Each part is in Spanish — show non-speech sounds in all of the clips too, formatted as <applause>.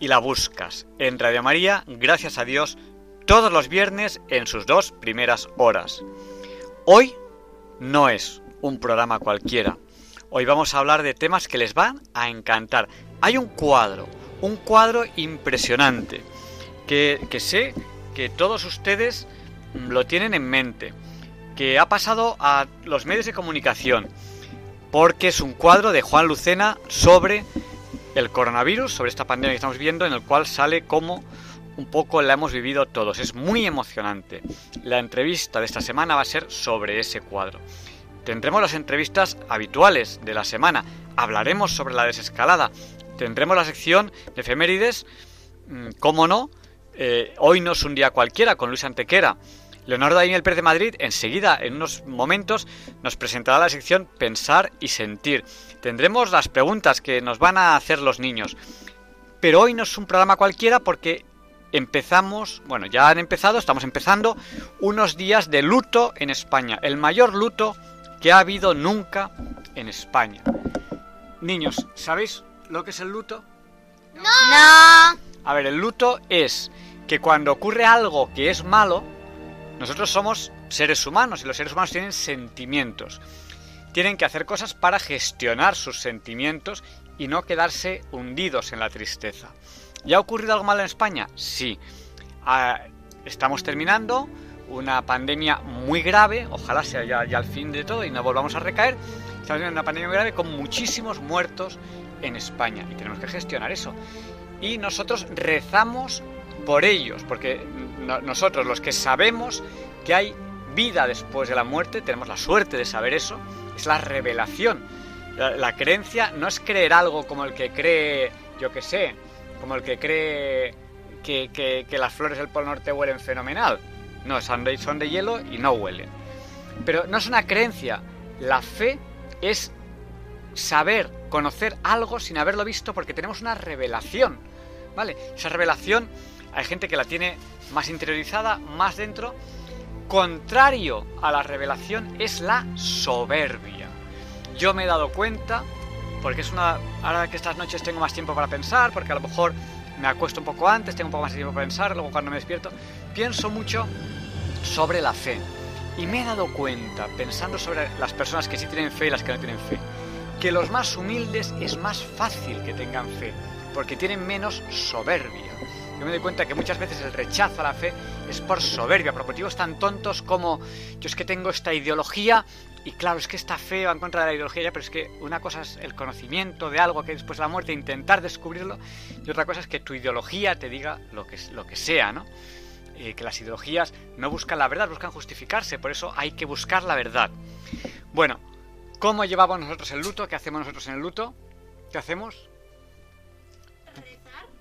y la buscas en Radio María, gracias a Dios, todos los viernes en sus dos primeras horas. Hoy no es un programa cualquiera, hoy vamos a hablar de temas que les van a encantar. Hay un cuadro, un cuadro impresionante, que, que sé que todos ustedes lo tienen en mente que ha pasado a los medios de comunicación, porque es un cuadro de Juan Lucena sobre el coronavirus, sobre esta pandemia que estamos viendo, en el cual sale como un poco la hemos vivido todos. Es muy emocionante. La entrevista de esta semana va a ser sobre ese cuadro. Tendremos las entrevistas habituales de la semana. Hablaremos sobre la desescalada. Tendremos la sección de efemérides. Mm, ¿Cómo no? Eh, hoy no es un día cualquiera con Luis Antequera. Leonardo Daniel Pérez de Madrid enseguida, en unos momentos, nos presentará la sección Pensar y Sentir. Tendremos las preguntas que nos van a hacer los niños. Pero hoy no es un programa cualquiera porque empezamos, bueno, ya han empezado, estamos empezando, unos días de luto en España. El mayor luto que ha habido nunca en España. Niños, ¿sabéis lo que es el luto? No. no. A ver, el luto es que cuando ocurre algo que es malo, nosotros somos seres humanos y los seres humanos tienen sentimientos. Tienen que hacer cosas para gestionar sus sentimientos y no quedarse hundidos en la tristeza. ¿Ya ha ocurrido algo malo en España? Sí. Ah, estamos terminando una pandemia muy grave, ojalá sea ya, ya, el fin de todo y no volvamos a recaer. Estamos teniendo una pandemia muy grave con muchísimos muertos en España y tenemos que gestionar eso. Y nosotros rezamos por ellos, porque nosotros los que sabemos que hay vida después de la muerte, tenemos la suerte de saber eso, es la revelación. La, creencia no es creer algo como el que cree, yo que sé, como el que cree que, que, las flores del Polo Norte huelen fenomenal. No, son de, son de hielo y no huelen. Pero no es una creencia. La fe es saber, conocer algo sin haberlo visto porque tenemos una revelación. ¿Vale? Esa revelación hay gente que la tiene más interiorizada, más dentro. Contrario a la revelación es la soberbia. Yo me he dado cuenta, porque es una... Ahora que estas noches tengo más tiempo para pensar, porque a lo mejor me acuesto un poco antes, tengo un poco más de tiempo para pensar, luego cuando me despierto, pienso mucho sobre la fe. Y me he dado cuenta, pensando sobre las personas que sí tienen fe y las que no tienen fe, que los más humildes es más fácil que tengan fe, porque tienen menos soberbia. Yo me doy cuenta que muchas veces el rechazo a la fe es por soberbia, por motivos tan tontos como yo es que tengo esta ideología y claro, es que esta fe va en contra de la ideología ya, pero es que una cosa es el conocimiento de algo que después de la muerte, intentar descubrirlo, y otra cosa es que tu ideología te diga lo que, lo que sea, ¿no? Eh, que las ideologías no buscan la verdad, buscan justificarse, por eso hay que buscar la verdad. Bueno, ¿cómo llevamos nosotros el luto? ¿Qué hacemos nosotros en el luto? ¿Qué hacemos?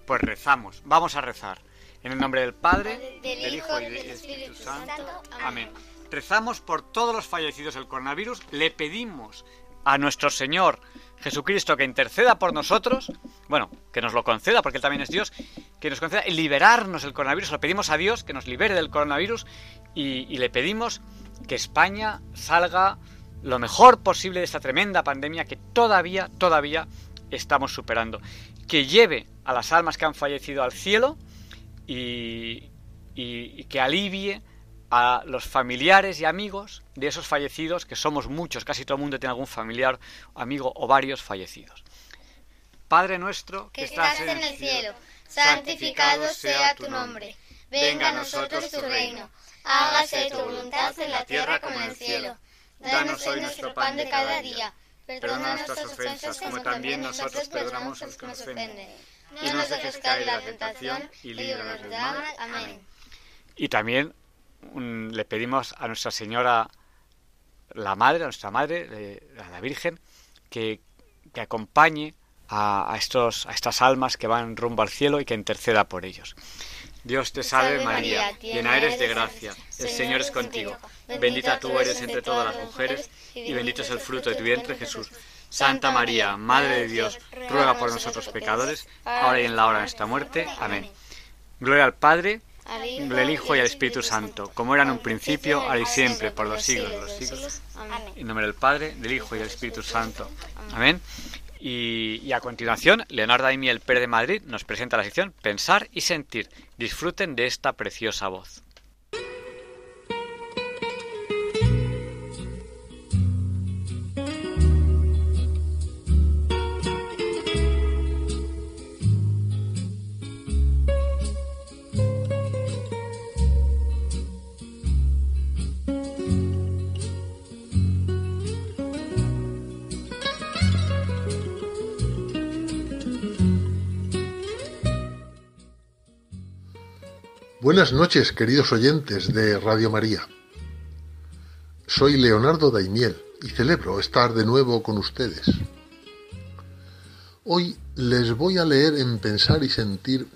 Pues rezamos, vamos a rezar. En el nombre del Padre, del, Hijo y del Espíritu Santo. Amén. Rezamos por todos los fallecidos del coronavirus, le pedimos a nuestro Señor Jesucristo que interceda por nosotros, bueno, que nos lo conceda porque Él también es Dios, que nos conceda liberarnos del coronavirus, le pedimos a Dios que nos libere del coronavirus y, y le pedimos que España salga lo mejor posible de esta tremenda pandemia que todavía, todavía estamos superando que lleve a las almas que han fallecido al cielo y, que alivie a los familiares y amigos de esos fallecidos, que somos muchos, casi todo el mundo tiene algún familiar, amigo o varios fallecidos. Padre nuestro que, estás, en el cielo, santificado sea tu nombre. Venga a nosotros tu reino. Hágase tu voluntad en la tierra como en el cielo. Danos hoy nuestro pan de cada día. Perdona nuestras ofensas como también nosotros perdonamos a los que nos ofenden. Y no nos dejes caer en la tentación y líbranos del mal. Amén. Y también mm, le pedimos a Nuestra Señora, la Madre, a nuestra Madre, eh, a la Virgen, que, que acompañe a, a, estos, a estas almas que van rumbo al cielo y que interceda por ellos. Dios te salve María, llena eres de gracia, el Señor es contigo, bendita tú eres entre todas las mujeres y bendito es el fruto de tu vientre Jesús. Santa María, Madre de Dios, ruega por nosotros pecadores, ahora y en la hora de nuestra muerte. Amén. Gloria al Padre, al Hijo y al Espíritu Santo, como era en un principio, ahora y siempre, por los siglos de los siglos. En nombre del Padre, del Hijo y del Espíritu Santo. Amén. Y, y, a continuación, Leonardo Daimiel Pérez de Madrid nos presenta la sección Pensar y Sentir. Disfruten de esta preciosa voz. Buenas noches, queridos oyentes de Radio María. Soy Leonardo Daimiel y celebro estar de nuevo con ustedes. Hoy les voy a leer en Pensar y Sentir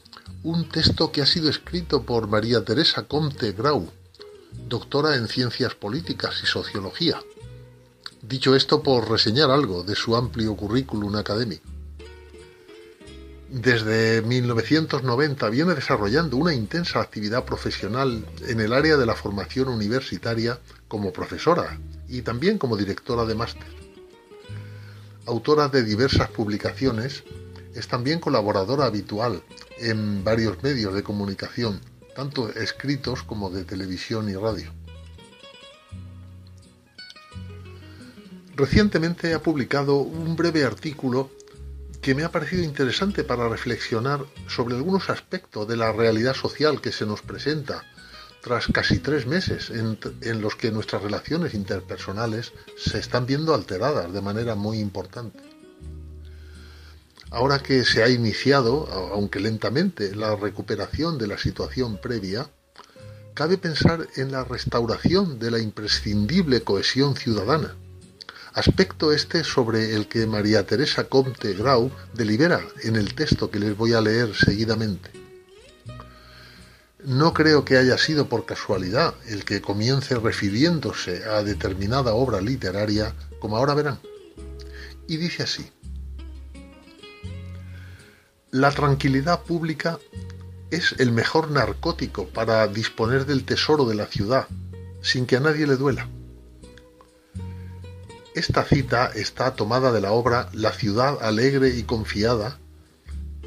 un texto que ha sido escrito por María Teresa Comte Grau, doctora en Ciencias Políticas y Sociología. Dicho esto por reseñar algo de su amplio currículum académico desde 1990 viene desarrollando una intensa actividad profesional en el área de la formación universitaria como profesora y también como directora de máster. Autora de diversas publicaciones, es también colaboradora habitual en varios medios de comunicación, tanto escritos como de televisión y radio. Recientemente ha publicado un breve artículo que me ha parecido interesante para reflexionar sobre algunos aspectos de la realidad social que se nos presenta tras casi tres meses en, los que nuestras relaciones interpersonales se están viendo alteradas de manera muy importante. Ahora que se ha iniciado, aunque lentamente, la recuperación de la situación previa, cabe pensar en la restauración de la imprescindible cohesión ciudadana aspecto este sobre el que María Teresa Comte Grau delibera en el texto que les voy a leer seguidamente. No creo que haya sido por casualidad el que comience refiriéndose a determinada obra literaria, como ahora verán. Y dice así, La tranquilidad pública es el mejor narcótico para disponer del tesoro de la ciudad, sin que a nadie le duela. Esta cita está tomada de la obra La ciudad alegre y confiada,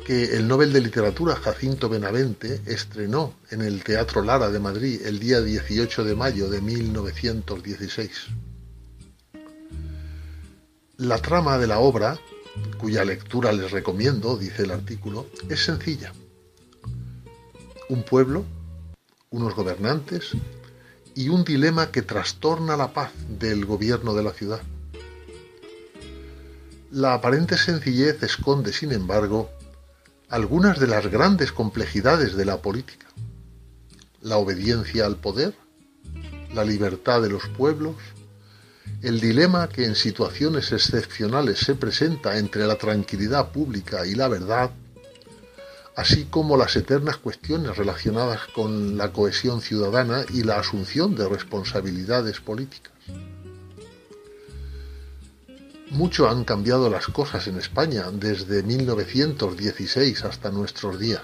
que el Nobel de Literatura Jacinto Benavente estrenó en el Teatro Lara de Madrid el día 18 de mayo de 1916. La trama de la obra, cuya lectura les recomiendo, dice el artículo, es sencilla. Un pueblo, unos gobernantes y un dilema que trastorna la paz del gobierno de la ciudad. La aparente sencillez esconde, sin embargo, algunas de las grandes complejidades de la política. La obediencia al poder, la libertad de los pueblos, el dilema que en situaciones excepcionales se presenta entre la tranquilidad pública y la verdad, así como las eternas cuestiones relacionadas con la cohesión ciudadana y la asunción de responsabilidades políticas. Mucho han cambiado las cosas en España desde 1916 hasta nuestros días.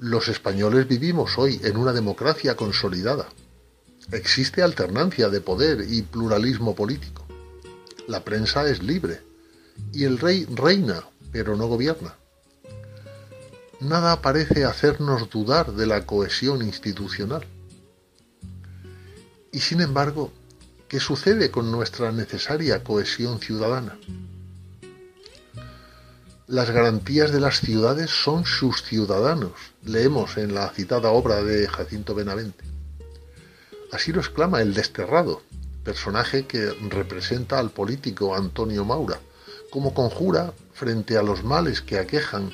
Los españoles vivimos hoy en una democracia consolidada. Existe alternancia de poder y pluralismo político. La prensa es libre y el rey reina, pero no gobierna nada parece hacernos dudar de la cohesión institucional. Y sin embargo, ¿qué sucede con nuestra necesaria cohesión ciudadana? Las garantías de las ciudades son sus ciudadanos, leemos en la citada obra de Jacinto Benavente. Así lo exclama el desterrado, personaje que representa al político Antonio Maura, como conjura frente a los males que aquejan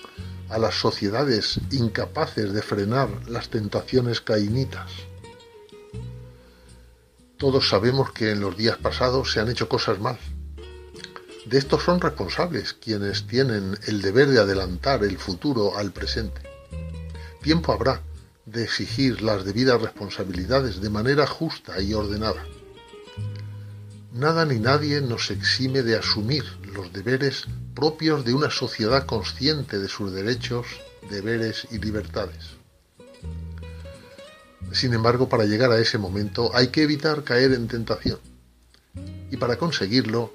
a las sociedades incapaces de frenar las tentaciones caínitas. Todos sabemos que en los días pasados se han hecho cosas mal. De esto son responsables quienes tienen el deber de adelantar el futuro al presente. Tiempo habrá de exigir las debidas responsabilidades de manera justa y ordenada. Nada ni nadie nos exime de asumir los deberes propios de una sociedad consciente de sus derechos, deberes y libertades. Sin embargo, para llegar a ese momento hay que evitar caer en tentación. Y para conseguirlo,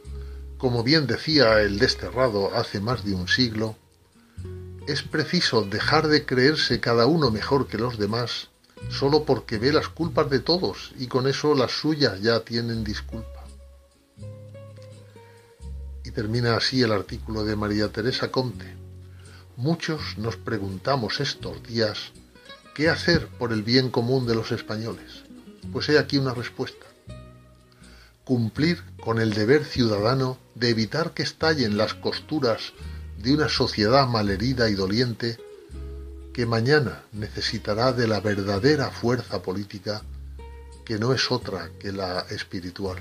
como bien decía el desterrado hace más de un siglo, es preciso dejar de creerse cada uno mejor que los demás solo porque ve las culpas de todos y con eso las suyas ya tienen disculpa. Y termina así el artículo de María Teresa Conte. Muchos nos preguntamos estos días qué hacer por el bien común de los españoles. Pues he aquí una respuesta. Cumplir con el deber ciudadano de evitar que estallen las costuras de una sociedad malherida y doliente que mañana necesitará de la verdadera fuerza política que no es otra que la espiritual.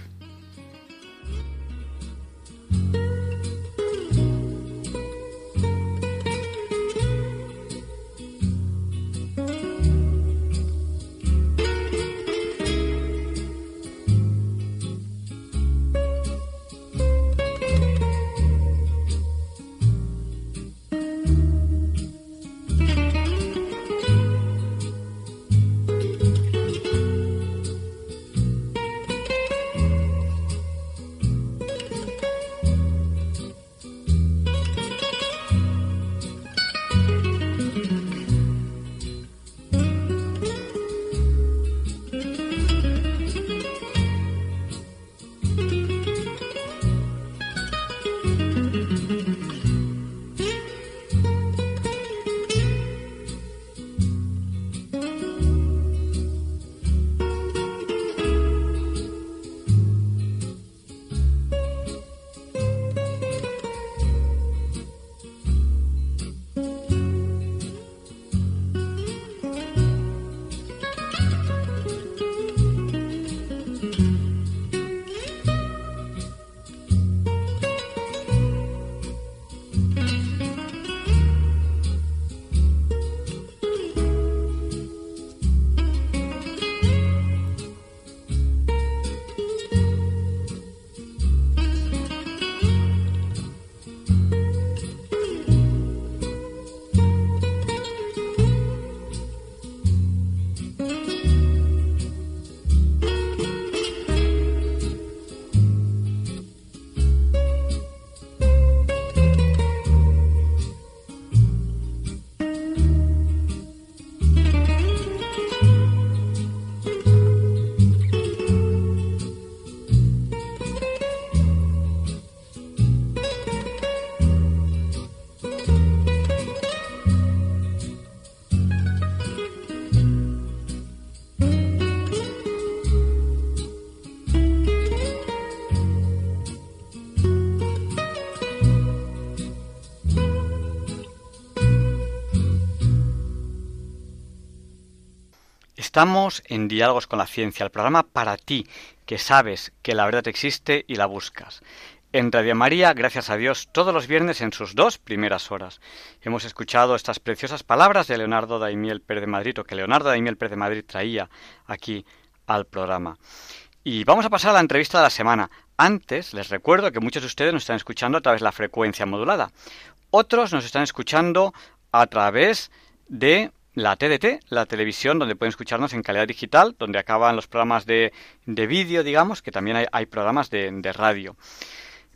Estamos en Diálogos con la Ciencia, el programa para ti, que sabes que la verdad existe y la buscas. En Radio María, gracias a Dios, todos los viernes en sus dos primeras horas. Hemos escuchado estas preciosas palabras de Leonardo Daimiel Pérez de Madrid, o que Leonardo Daimiel Pérez de Madrid traía aquí al programa. Y vamos a pasar a la entrevista de la semana. Antes, les recuerdo que muchos de ustedes nos están escuchando a través de la frecuencia modulada. Otros nos están escuchando a través de la TDT, la televisión, donde pueden escucharnos en calidad digital, donde acaban los programas de, de vídeo, digamos, que también hay, programas de, radio.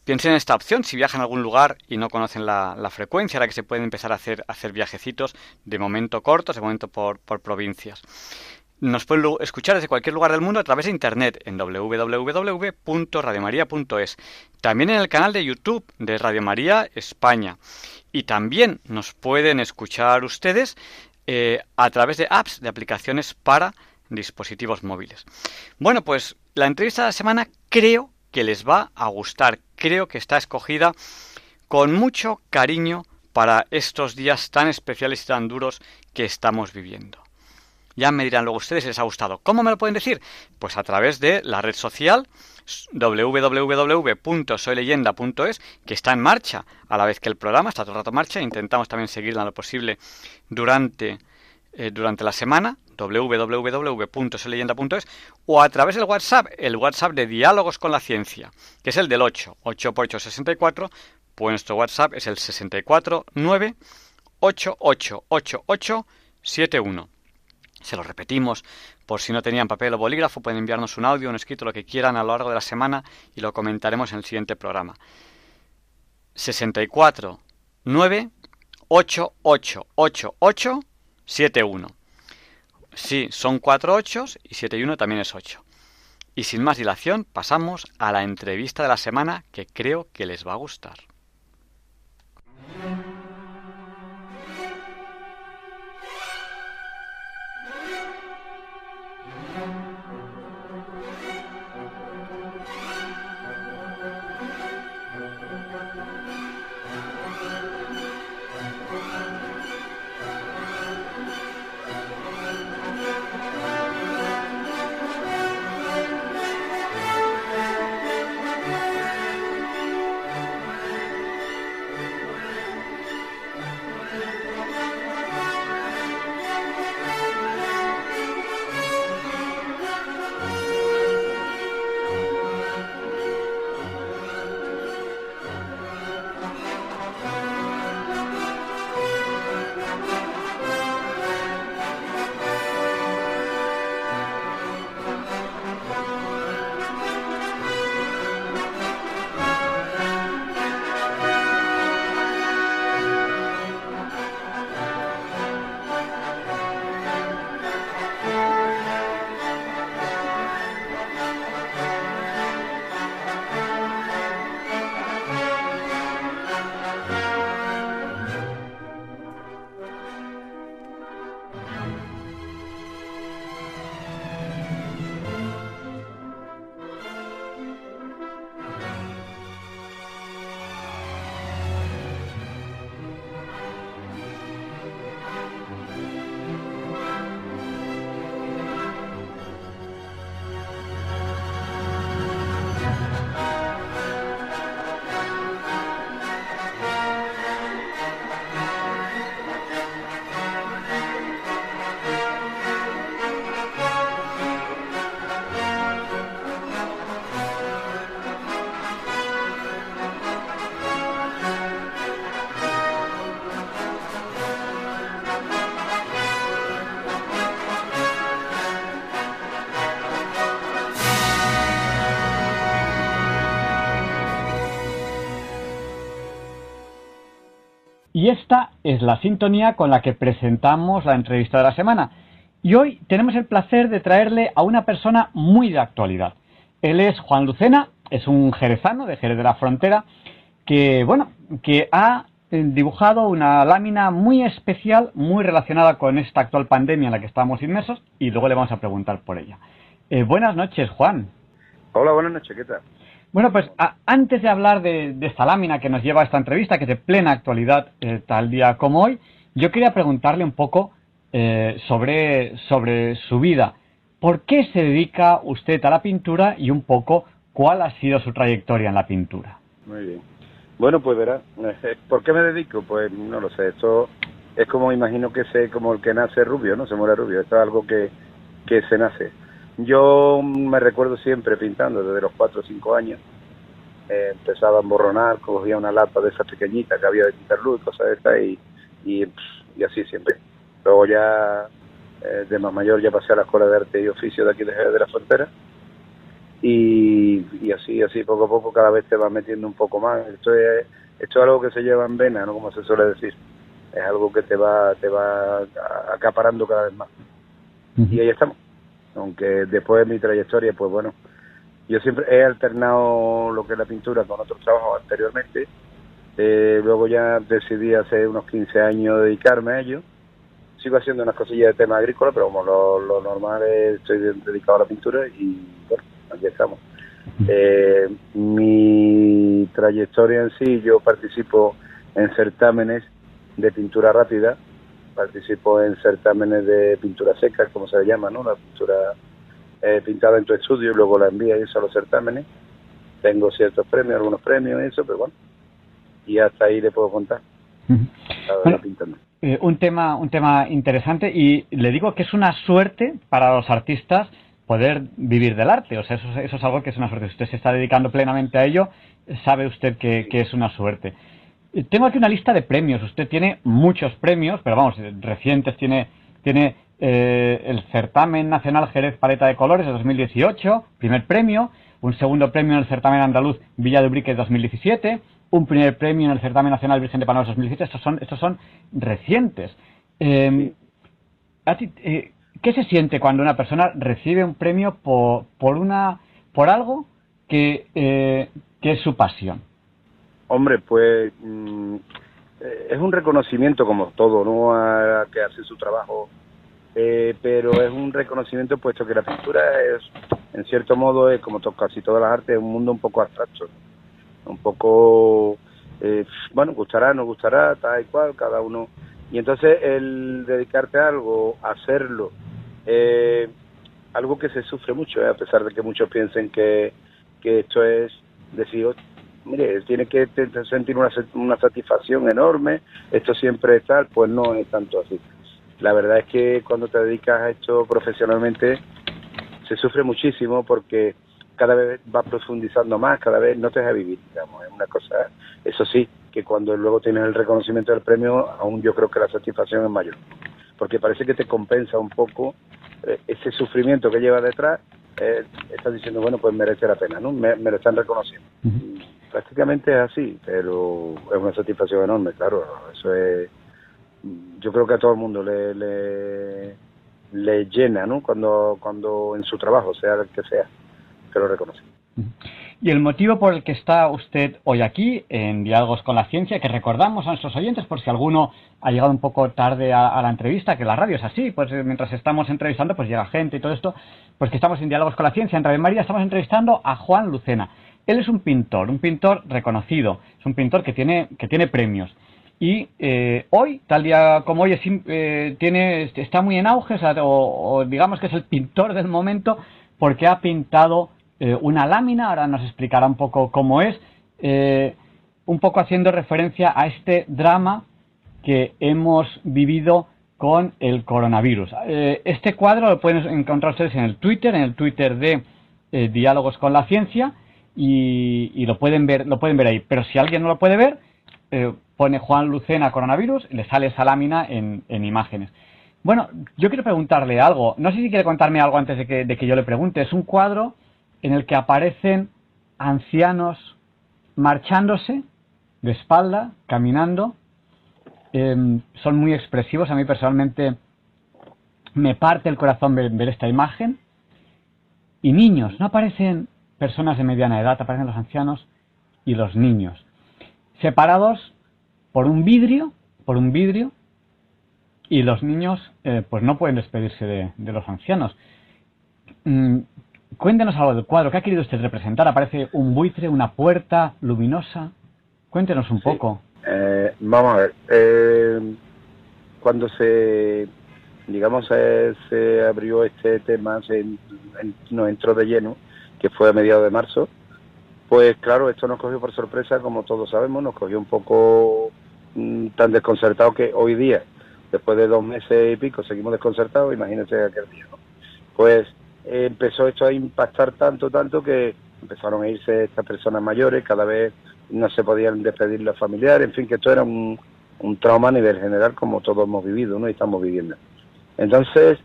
Piensen en esta opción si viajan a algún lugar y no conocen la, frecuencia, ahora que se pueden empezar a hacer, hacer viajecitos de momento cortos, de momento por, por provincias. nos pueden escuchar desde cualquier lugar del mundo a través de internet en www.radiomaria.es. También en el canal de YouTube de Radio María España. Y también nos pueden escuchar ustedes eh, a través de apps, de aplicaciones para dispositivos móviles. Bueno, pues la entrevista de la semana creo que les va a gustar. Creo que está escogida con mucho cariño para estos días tan especiales y tan duros que estamos viviendo. Ya me dirán luego ustedes si les ha gustado. ¿Cómo me lo pueden decir? Pues a través de la red social www.soyleyenda.es, que está en marcha a la vez que el programa, está todo el rato en marcha. Intentamos también seguirla lo posible durante, eh, durante la semana www.soyleyenda.es o a través del WhatsApp, el WhatsApp de Diálogos con la Ciencia, que es el del 8, 8 por 8, 64, pues nuestro WhatsApp es el 649 888871. Se lo repetimos por si no tenían papel o bolígrafo, pueden enviarnos un audio, un escrito, lo que quieran a lo largo de la semana y lo comentaremos en el siguiente programa. 64 9 71. Sí, son cuatro ochos y 7 y 1 también es 8. Y sin más dilación, pasamos a la entrevista de la semana que creo que les va a gustar. Y esta es la sintonía con la que presentamos la entrevista de la semana. Y hoy tenemos el placer de traerle a una persona muy de actualidad. Él es Juan Lucena, es un jerezano de Jerez de la Frontera, que, bueno, que ha dibujado una lámina muy especial, muy relacionada con esta actual pandemia en la que estamos inmersos, y luego le vamos a preguntar por ella. Eh, buenas noches, Juan. Hola, buenas noches, ¿qué tal? Bueno, pues antes de hablar de, esta lámina que nos lleva a esta entrevista, que es de plena actualidad eh, tal día como hoy, yo quería preguntarle un poco eh, sobre, sobre su vida. ¿Por qué se dedica usted a la pintura y un poco cuál ha sido su trayectoria en la pintura? Muy bien. Bueno, pues verá, eh, ¿por qué me dedico? Pues no lo sé, esto es como imagino que sé como el que nace rubio, ¿no? Se muere rubio, esto es algo que, que se nace. Yo me recuerdo siempre pintando desde los 4 o 5 años. Eh, empezaba a emborronar, cogía una lata de esa pequeñita que había de luz, cosas de estas, y, y, así siempre. Luego ya eh, de más mayor ya pasé a la Escuela de Arte y Oficio de aquí de, de la Frontera. Y, y, así, así poco a poco cada vez te vas metiendo un poco más. Esto es, esto es algo que se lleva en vena, ¿no? Como se suele decir. Es algo que te va, te va acaparando cada vez más. Y ahí estamos aunque después de mi trayectoria, pues bueno, yo siempre he alternado lo que es la pintura con otros trabajos anteriormente. Eh, luego ya decidí hace unos 15 años dedicarme a ello. Sigo haciendo unas cosillas de tema agrícola, pero como lo, normal es, estoy dedicado a la pintura y bueno, aquí estamos. Eh, mi trayectoria en sí, yo participo en certámenes de pintura rápida, participo en certámenes de pintura seca, como se llama, ¿no? La pintura eh, pintada en tu estudio y luego la envía eso a los certámenes. Tengo ciertos premios, algunos premios y eso, pero bueno, y hasta ahí le puedo contar. Eh, un tema un tema interesante y le digo que es una suerte para los artistas poder vivir del arte. O sea, eso, eso es algo que es una suerte. Si usted se está dedicando plenamente a ello, sabe usted que, que es una suerte. Tengo aquí una lista de premios. Usted tiene muchos premios, pero vamos, recientes. Tiene, tiene eh, el Certamen Nacional Jerez Paleta de Colores de 2018, primer premio. Un segundo premio en el Certamen Andaluz Villa de Ubrique 2017. Un primer premio en el Certamen Nacional Virgen de Panaos 2017. Estos son, estos son recientes. Em, eh, ¿Qué se siente cuando una persona recibe un premio por, por, una, por algo que, eh, que es su pasión? Hombre, pues mm, eh, es un reconocimiento como todo, ¿no? A, que hace su trabajo, eh, pero es un reconocimiento puesto que la pintura es, en cierto modo, es como casi todas las artes, es un mundo un poco abstracto, un poco, eh, bueno, gustará, no gustará, tal y cual, cada uno. Y entonces el dedicarte a algo, hacerlo, eh, algo que se sufre mucho, a pesar de que muchos piensen que, que esto es decir, mire, tiene que sentir una, satisfacción enorme, esto siempre es tal, pues no es tanto así. La verdad es que cuando te dedicas a esto profesionalmente se sufre muchísimo porque cada vez va profundizando más, cada vez no te deja vivir, digamos, es una cosa, eso sí, que cuando luego tienes el reconocimiento del premio, aún yo creo que la satisfacción es mayor, porque parece que te compensa un poco eh, ese sufrimiento que lleva detrás, eh, estás diciendo, bueno, pues merece la pena, ¿no? Me, lo están reconociendo prácticamente es así, pero es una satisfacción enorme, claro. Eso es. Yo creo que a todo el mundo le, le, llena, ¿no? Cuando, cuando en su trabajo, sea el que sea, que lo reconoce. Y el motivo por el que está usted hoy aquí, en Diálogos con la Ciencia, que recordamos a nuestros oyentes, por si alguno ha llegado un poco tarde a, la entrevista, que la radio es así, pues eh, mientras estamos entrevistando, pues llega gente y todo esto, pues que estamos en Diálogos con la Ciencia, en Radio María, estamos entrevistando a Juan Lucena. Él es un pintor, un pintor reconocido, es un pintor que tiene, que tiene premios. Y eh, hoy, tal día como hoy, eh, tiene, está muy en auge, o, digamos que es el pintor del momento, porque ha pintado eh, una lámina, ahora nos explicará un poco cómo es, un poco haciendo referencia a este drama que hemos vivido con el coronavirus. este cuadro lo pueden encontrar ustedes en el Twitter, en el Twitter de Diálogos con la Ciencia, y, lo pueden ver lo pueden ver ahí. Pero si alguien no lo puede ver, eh, pone Juan Lucena coronavirus, le sale esa lámina en, imágenes. Bueno, yo quiero preguntarle algo. No sé si quiere contarme algo antes de que, de que yo le pregunte. Es un cuadro en el que aparecen ancianos marchándose de espalda, caminando. Em, son muy expresivos. A mí personalmente me parte el corazón ver esta imagen. Y niños, no aparecen personas de mediana edad, aparecen los ancianos y los niños, separados por un vidrio, por un vidrio, y los niños eh, pues no pueden despedirse de, los ancianos. Mm, cuéntenos algo del cuadro, ¿qué ha querido usted representar? ¿Aparece un buitre, una puerta luminosa? Cuéntenos un poco. Eh, vamos a ver, eh, cuando se, digamos, se abrió este tema, se, nos entró de lleno, que fue a mediados de marzo, pues claro, esto nos cogió por sorpresa, como todos sabemos, nos cogió un poco mm, tan desconcertado que hoy día, después de dos meses y pico, seguimos desconcertados, imagínense aquel día, ¿no? Pues empezó esto a impactar tanto, tanto que empezaron a irse estas personas mayores, cada vez no se podían despedir los familiares, en fin, que esto era un, un trauma a nivel general como todos hemos vivido, ¿no? Y estamos viviendo. Entonces, eh,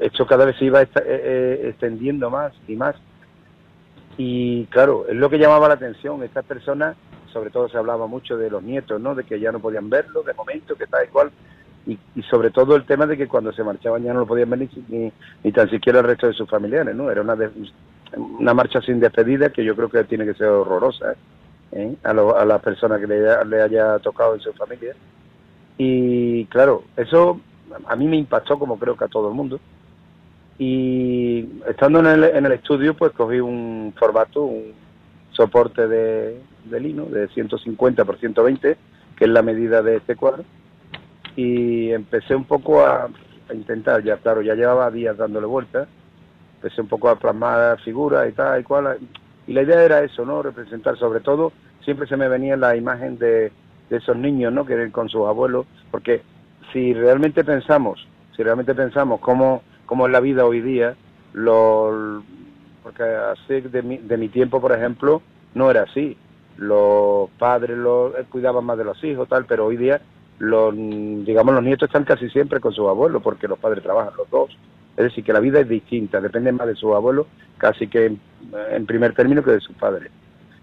esto cada vez se iba eh, eh, extendiendo más y más. Y claro, es lo que llamaba la atención. Estas personas, sobre todo se hablaba mucho de los nietos, ¿no? De que ya no podían verlo de momento, que tal y cual. y, sobre todo el tema de que cuando se marchaban ya no lo podían ver ni, ni, tan siquiera el resto de sus familiares, ¿no? Era una, una marcha sin despedida que yo creo que tiene que ser horrorosa ¿eh? a, a las personas que le haya tocado en su familia. Y claro, eso a mí me impactó como creo que a todo el mundo. Y estando en el, en el estudio, pues cogí un formato, un soporte de, de lino de 150 por 120, que es la medida de este cuadro y empecé un poco a, intentar, ya claro, ya llevaba días dándole vueltas, empecé un poco a plasmar figuras y tal y cual, y la idea era eso, ¿no? Representar sobre todo, siempre se me venía la imagen de, esos niños, ¿no? Que con sus abuelos, porque si realmente pensamos, si realmente pensamos cómo, cómo es la vida hoy día, lo, porque así de mi, de mi tiempo, por ejemplo, no era así. Los padres los, cuidaban más de los hijos, tal, pero hoy día los, digamos, los nietos están casi siempre con sus abuelos porque los padres trabajan los dos. Es decir, que la vida es distinta, depende más de sus abuelos casi que en, primer término que de sus padres.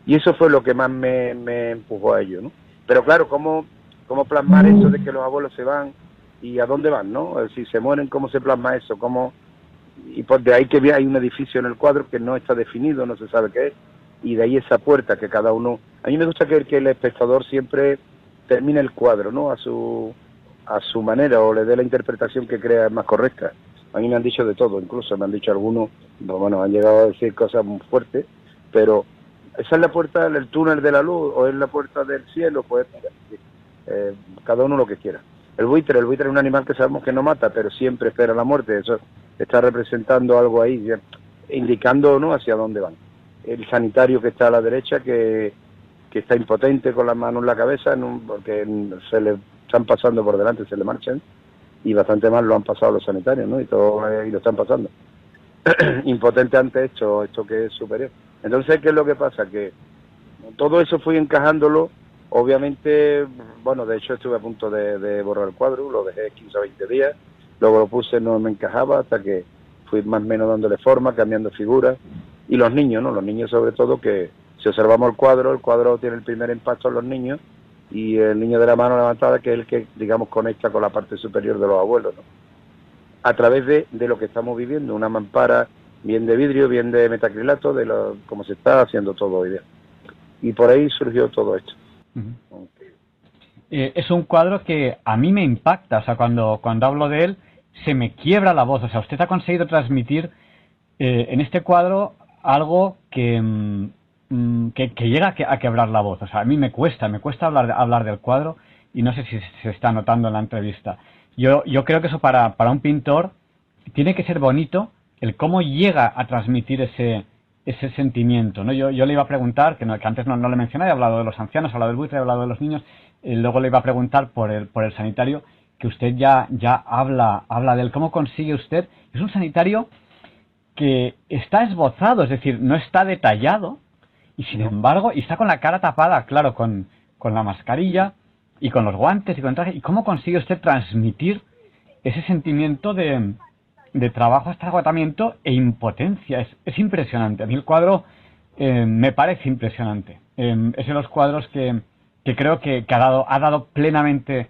Y eso fue lo que más me, me empujó a ello, ¿no? Pero claro, ¿cómo, ¿cómo plasmar eso de que los abuelos se van y a dónde van, ¿no? Si se mueren, ¿cómo se plasma eso? ¿Cómo... Y pues de ahí que hay un edificio en el cuadro que no está definido, no se sabe qué es, y de ahí esa puerta que cada uno... A mí me gusta que, que el espectador siempre termine el cuadro, ¿no? A su, a su manera o le dé la interpretación que crea más correcta. A mí me han dicho de todo, incluso me han dicho algunos, bueno, han llegado a decir cosas muy fuertes, pero esa es la puerta del túnel de la luz o es la puerta del cielo, pues eh, cada uno lo que quiera. El buitre, el buitre es un animal que sabemos que no mata, pero siempre espera la muerte, eso está representando algo ahí, indicando ¿no? hacia dónde van. El sanitario que está a la derecha, que que está impotente con las manos en la cabeza porque se le están pasando por delante, se le marchan y bastante mal lo han pasado los sanitarios, ¿no? Y todo eh, y lo están pasando. <clears throat> impotente ante esto, esto que es superior. Entonces, ¿qué es lo que pasa? Que todo eso fui encajándolo, obviamente, bueno, de hecho estuve a punto de, borrar el cuadro, lo dejé 15 o 20 días, luego lo puse, no me encajaba hasta que fui más o menos dándole forma, cambiando figuras, y los niños, ¿no? Los niños sobre todo que si observamos el cuadro, el cuadro tiene el primer impacto en los niños y el niño de la mano levantada que es el que, digamos, conecta con la parte superior de los abuelos, ¿no? A través de, de lo que estamos viviendo, una mampara bien de vidrio, bien de metacrilato, de lo, como se está haciendo todo hoy día. Y por ahí surgió todo esto. Eh, es un cuadro que a mí me impacta, o sea, cuando, cuando hablo de él, se me quiebra la voz. O sea, usted ha conseguido transmitir eh, en este cuadro algo que, mm, Mm, que, llega a, quebrar la voz. O sea, a mí me cuesta, me cuesta hablar, hablar del cuadro y no sé si se está notando en la entrevista. Yo, yo creo que eso para, para un pintor tiene que ser bonito el cómo llega a transmitir ese, ese sentimiento. ¿no? Yo, yo le iba a preguntar, que, no, que antes no, no, le mencioné, he hablado de los ancianos, he hablado del buitre, he hablado de los niños, y luego le iba a preguntar por el, por el sanitario, que usted ya, ya habla, habla de él. ¿Cómo consigue usted? Es un sanitario que está esbozado, es decir, no está detallado, y sin embargo, y está con la cara tapada, claro, con, con la mascarilla y con los guantes y con el traje. ¿Y cómo consigue usted transmitir ese sentimiento de, de trabajo hasta agotamiento e impotencia? Es, es, impresionante. A mí el cuadro eh, me parece impresionante. Eh, es de los cuadros que, que creo que, que, ha, dado, ha dado plenamente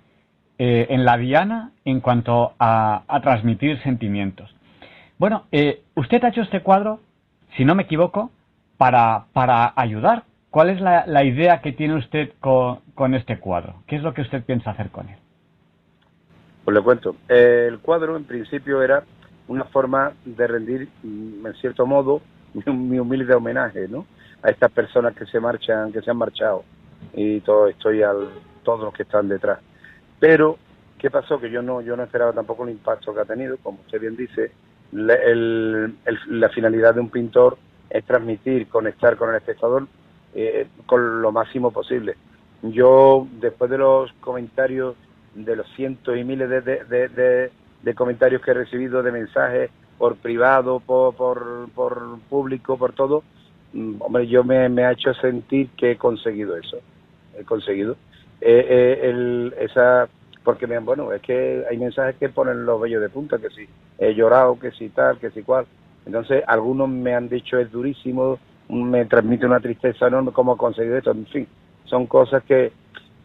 eh, en la diana en cuanto a, a transmitir sentimientos. Bueno, usted ha hecho este cuadro, si no me equivoco, para, para ayudar. ¿Cuál es la, la idea que tiene usted con, con, este cuadro? ¿Qué es lo que usted piensa hacer con él? Pues le cuento. El cuadro en principio era una forma de rendir, en cierto modo, <laughs> mi humilde homenaje, ¿no? A estas personas que se marchan, que se han marchado y todo esto y a todos los que están detrás. Pero, ¿qué pasó? Que yo no, yo no esperaba tampoco el impacto que ha tenido, como usted bien dice, el, la finalidad de un pintor es transmitir, conectar con el espectador eh, con lo máximo posible. Yo, después de los comentarios, de los cientos y miles de, de, comentarios que he recibido, de mensajes por privado, por, por, público, por todo, mm, hombre, yo me, me, ha hecho sentir que he conseguido eso. He conseguido. Eh, eh, el, esa porque bueno, es que hay mensajes que ponen los vellos de punta, que si he llorado, que si tal, que si cual. Entonces, algunos me han dicho es durísimo, me transmite una tristeza enorme cómo ha conseguido esto, en fin, son cosas que,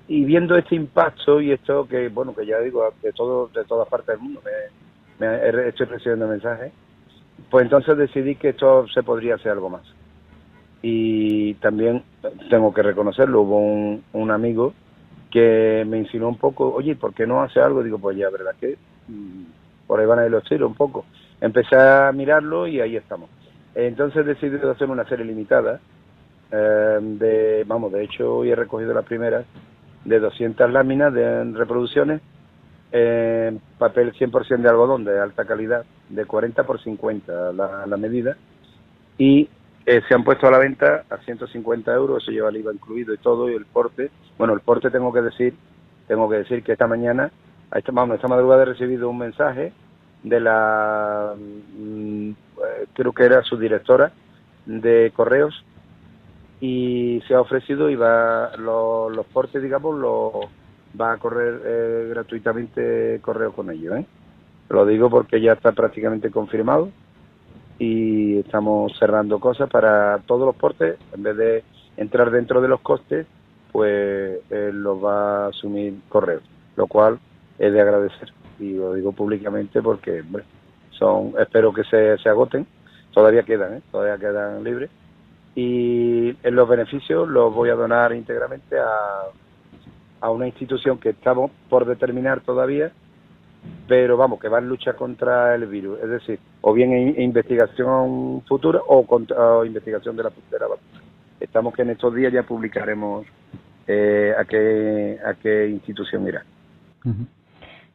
y viendo este impacto y esto que, bueno, que ya digo, de todo, de todas partes del mundo me, me estoy recibiendo mensajes, pues entonces decidí que esto se podría hacer algo más. Y también tengo que reconocerlo, hubo un, un amigo que me insinuó un poco, oye, ¿por qué no hace algo? Digo, pues ya, ¿verdad que? Mm, por ahí van a ir los tiros un poco. Empecé a mirarlo y ahí estamos. Entonces decidí hacer una serie limitada. Eh, de, vamos, de hecho hoy he recogido las primeras de 200 láminas de reproducciones, eh, papel 100% de algodón de alta calidad, de 40 por 50 la, medida, y eh, se han puesto a la venta a 150 euros, eso lleva el IVA incluido y todo, y el porte. Bueno, el porte tengo que decir, tengo que decir que esta mañana, esta, vamos, esta madrugada he recibido un mensaje de la, mm, eh, creo que era su directora de correos, y se ha ofrecido y va los portes, digamos, lo va a correr eh, gratuitamente correo con ellos. ¿eh? Lo digo porque ya está prácticamente confirmado y estamos cerrando cosas para todos los portes, en vez de entrar dentro de los costes, pues eh, los va a asumir correo, lo cual es de agradecer y lo digo públicamente porque son espero que se, se agoten, todavía quedan, ¿eh? todavía quedan libres y en los beneficios los voy a donar íntegramente a, a una institución que estamos por determinar todavía, pero vamos, que va en lucha contra el virus, es decir, o bien en investigación futura o, contra, investigación de la, de la Estamos que en estos días ya publicaremos eh, a, qué, a qué institución irá.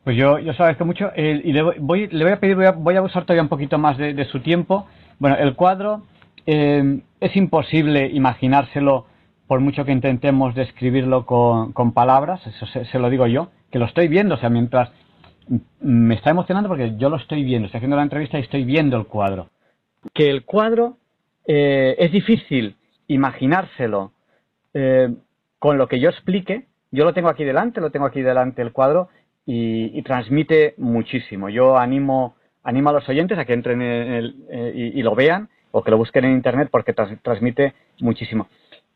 Pues yo, yo sabes que mucho, eh, y le voy, le voy a pedir, voy a, voy a usar todavía un poquito más de su tiempo. Bueno, el cuadro eh, es imposible imaginárselo por mucho que intentemos describirlo con, palabras, eso se, lo digo yo, que lo estoy viendo, o sea, mientras me está emocionando porque yo lo estoy viendo, estoy haciendo la entrevista y estoy viendo el cuadro. Que el cuadro eh, es difícil imaginárselo eh, con lo que yo explique, yo lo tengo aquí delante, lo tengo aquí delante el cuadro y, transmite muchísimo. Yo animo, animo a los oyentes a que entren en el, y lo vean o que lo busquen en internet porque transmite muchísimo.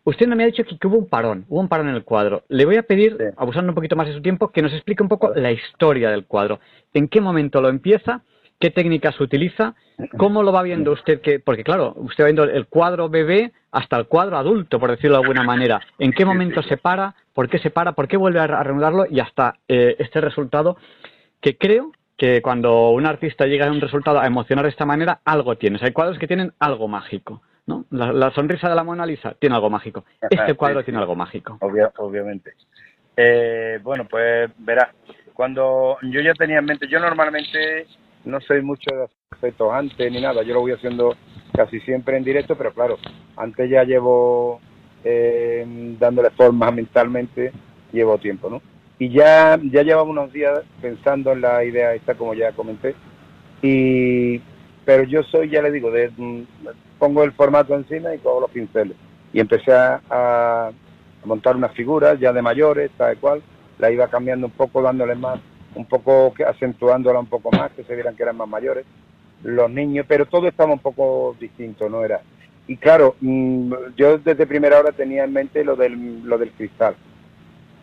Usted no me ha dicho que, hubo un parón, hubo un parón en el cuadro. Le voy a pedir, abusando un poquito más de su tiempo, que nos explique un poco la historia del cuadro. ¿En qué momento lo empieza? ¿Qué técnicas utiliza? ¿Cómo lo va viendo usted? Que, porque claro, usted va viendo el cuadro bebé hasta el cuadro adulto, por decirlo de alguna manera. ¿En qué momento se para? ¿Por qué se para? ¿Por qué vuelve a reanudarlo? Y hasta eh, este resultado que creo que cuando un artista llega a un resultado a emocionar de esta manera, algo tienes. Hay cuadros que tienen algo mágico. ¿no? La, sonrisa de la Mona Lisa tiene algo mágico. Este cuadro tiene algo mágico. obviamente. Eh, bueno, pues verás, cuando yo ya tenía en mente, yo normalmente no soy mucho de efectos antes ni nada, yo lo voy haciendo casi siempre en directo, pero claro, antes ya llevo eh, dándole forma mentalmente, llevo tiempo, ¿no? Y ya, ya llevamos unos días pensando en la idea esta, como ya comenté, y, pero yo soy, ya le digo, de, mm, pongo el formato encima y cojo los pinceles. Y empecé a, montar unas figuras ya de mayores, tal cual, la iba cambiando un poco, dándole más, un poco, acentuándola un poco más, que se vieran que eran más mayores, los niños, pero todo estaba un poco distinto, ¿no? Era. Y claro, mm, yo desde primera hora tenía en mente lo del, lo del cristal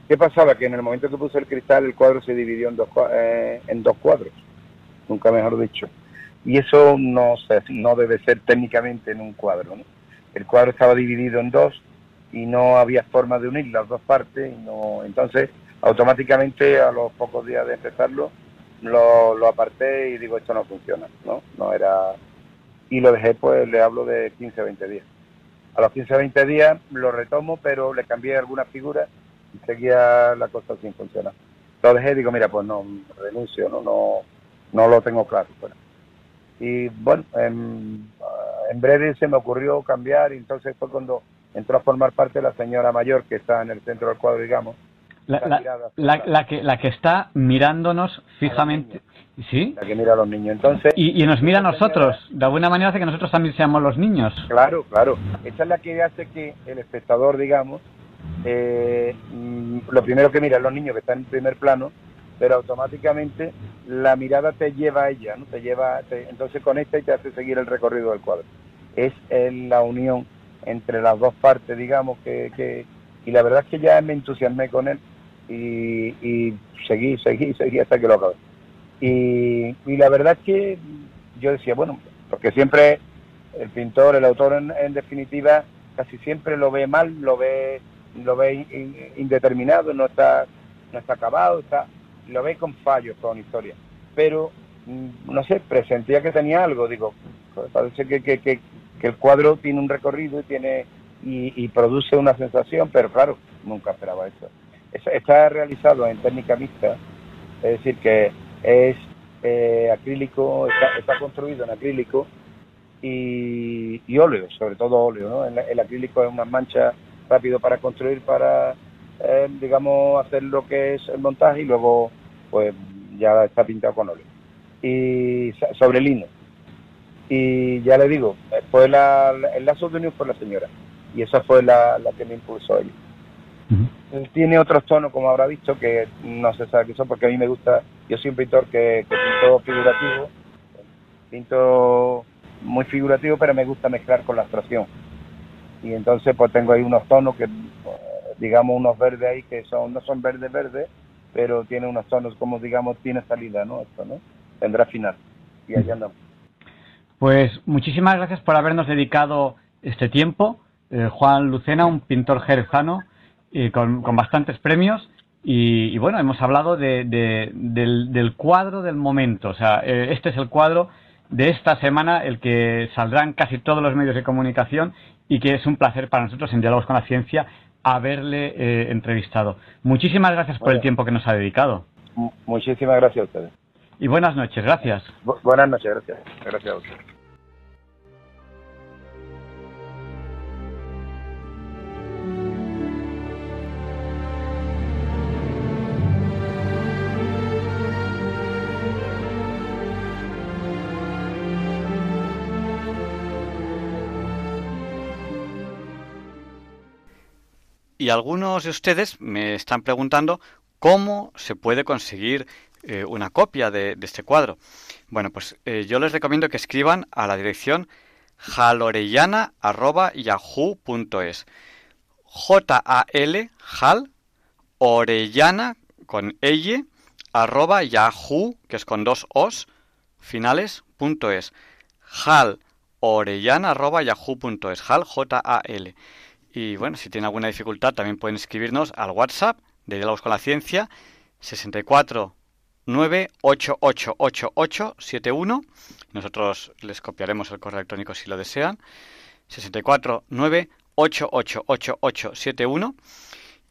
¿Qué pasaba? Que en el momento que puse el cristal el cuadro se dividió en dos, eh, en dos cuadros, nunca mejor dicho. Y eso no, no debe ser técnicamente en un cuadro. El cuadro estaba dividido en dos y no había forma de unir las dos partes. Y no, entonces, automáticamente, a los pocos días de empezarlo, lo, lo aparté y digo, esto no funciona. ¿no? no era Y lo dejé, pues le hablo de 15 20 días. A los 15 20 días lo retomo, pero le cambié algunas figuras seguía la cosa sin funcionar. Lo dejé y digo, mira, pues no, renuncio, no, no, no lo tengo claro. Bueno. Y bueno, en, en breve se me ocurrió cambiar y entonces fue cuando entró a formar parte la señora mayor que está en el centro del cuadro, digamos. La, la, la, que, la que está mirándonos fijamente. ¿Sí? La que mira a los niños. Entonces, y, y nos mira a nosotros. De alguna manera hace que nosotros también seamos los niños. Claro, claro. Esa es la que hace que el espectador, digamos, eh, mm, lo primero que mira es los niños que están en primer plano, pero automáticamente la mirada te lleva a ella, ¿no? Te lleva, entonces conecta y te hace seguir el recorrido del cuadro. Es la unión entre las dos partes, digamos, que, que, y la verdad es que ya me entusiasmé con él y, y seguí, seguí, seguí hasta que lo acabé. Y, y, la verdad es que yo decía, bueno, porque siempre el pintor, el autor en, definitiva, casi siempre lo ve mal, lo ve, lo ve indeterminado, no está, no está acabado, está, lo ve con fallos, con historia. Pero, mm, no sé, presentía que tenía algo, digo, parece que, que, que, el cuadro tiene un recorrido y tiene y, produce una sensación, pero claro, nunca esperaba eso. Está realizado en técnica mixta, es decir, que es eh, acrílico, está, construido en acrílico y, óleo, sobre todo óleo. ¿no? El, acrílico es una mancha rápido para construir, para, eh, digamos, hacer lo que es el montaje y luego pues ya está pintado con óleo. Y sobre lino. Y ya le digo, fue el lazo de unión por la señora. Y esa fue la, la que me impulsó él. Tiene otros tonos, como habrá visto, que no se sabe qué son, porque a mí me gusta, yo soy un pintor que, que pinto figurativo, pinto muy figurativo, pero me gusta mezclar con la abstracción. Y entonces pues tengo ahí unos tonos que, digamos, unos verdes ahí que son no son verdes verdes, pero tiene unos tonos como, digamos, tiene salida, ¿no? Esto, ¿no? Tendrá final. Y allá andamos. Pues muchísimas gracias por habernos dedicado este tiempo. Eh, Juan Lucena, un pintor jerezano, y con, bastantes premios. Y, bueno, hemos hablado del, del, cuadro del momento. O sea, eh, este es el cuadro de esta semana, el que saldrán casi todos los medios de comunicación y que es un placer para nosotros en Diálogos con la Ciencia haberle eh, entrevistado. Muchísimas gracias por el tiempo que nos ha dedicado. Muchísimas gracias a ustedes. Y buenas noches, gracias. buenas noches, gracias. Gracias a ustedes. Y algunos de ustedes me están preguntando cómo se puede conseguir eh, una copia de, este cuadro. Bueno, pues eh, yo les recomiendo que escriban a la dirección jalorellana.yahoo.es J-A-L, jal, orellana, con elle, arroba yahoo, que es con dos os, finales, punto es. Arroba yahoo.es, jal, J-A-L. Y bueno, si tienen alguna dificultad también pueden escribirnos al WhatsApp de Diálogos con la Ciencia 64 9888871. Nosotros les copiaremos el correo electrónico si lo desean. 64 9888871.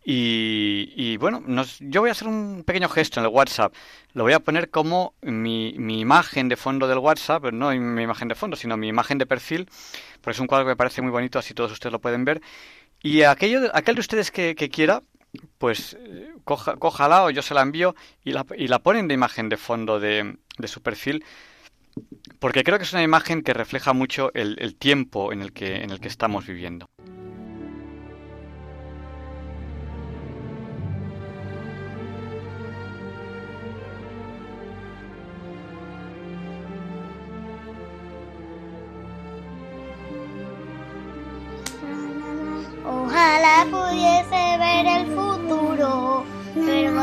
Y, y bueno, yo voy a hacer un pequeño gesto en el WhatsApp. Lo voy a poner como mi, mi imagen de fondo del WhatsApp, no mi imagen de fondo, sino mi imagen de perfil, porque es un cuadro que me parece muy bonito, así todos ustedes lo pueden ver. Y aquello, aquel de ustedes que, quiera, pues coja, cójala o yo se la envío y la, y la ponen de imagen de fondo de, de, su perfil, porque creo que es una imagen que refleja mucho el, el tiempo en el, que, en el que estamos viviendo.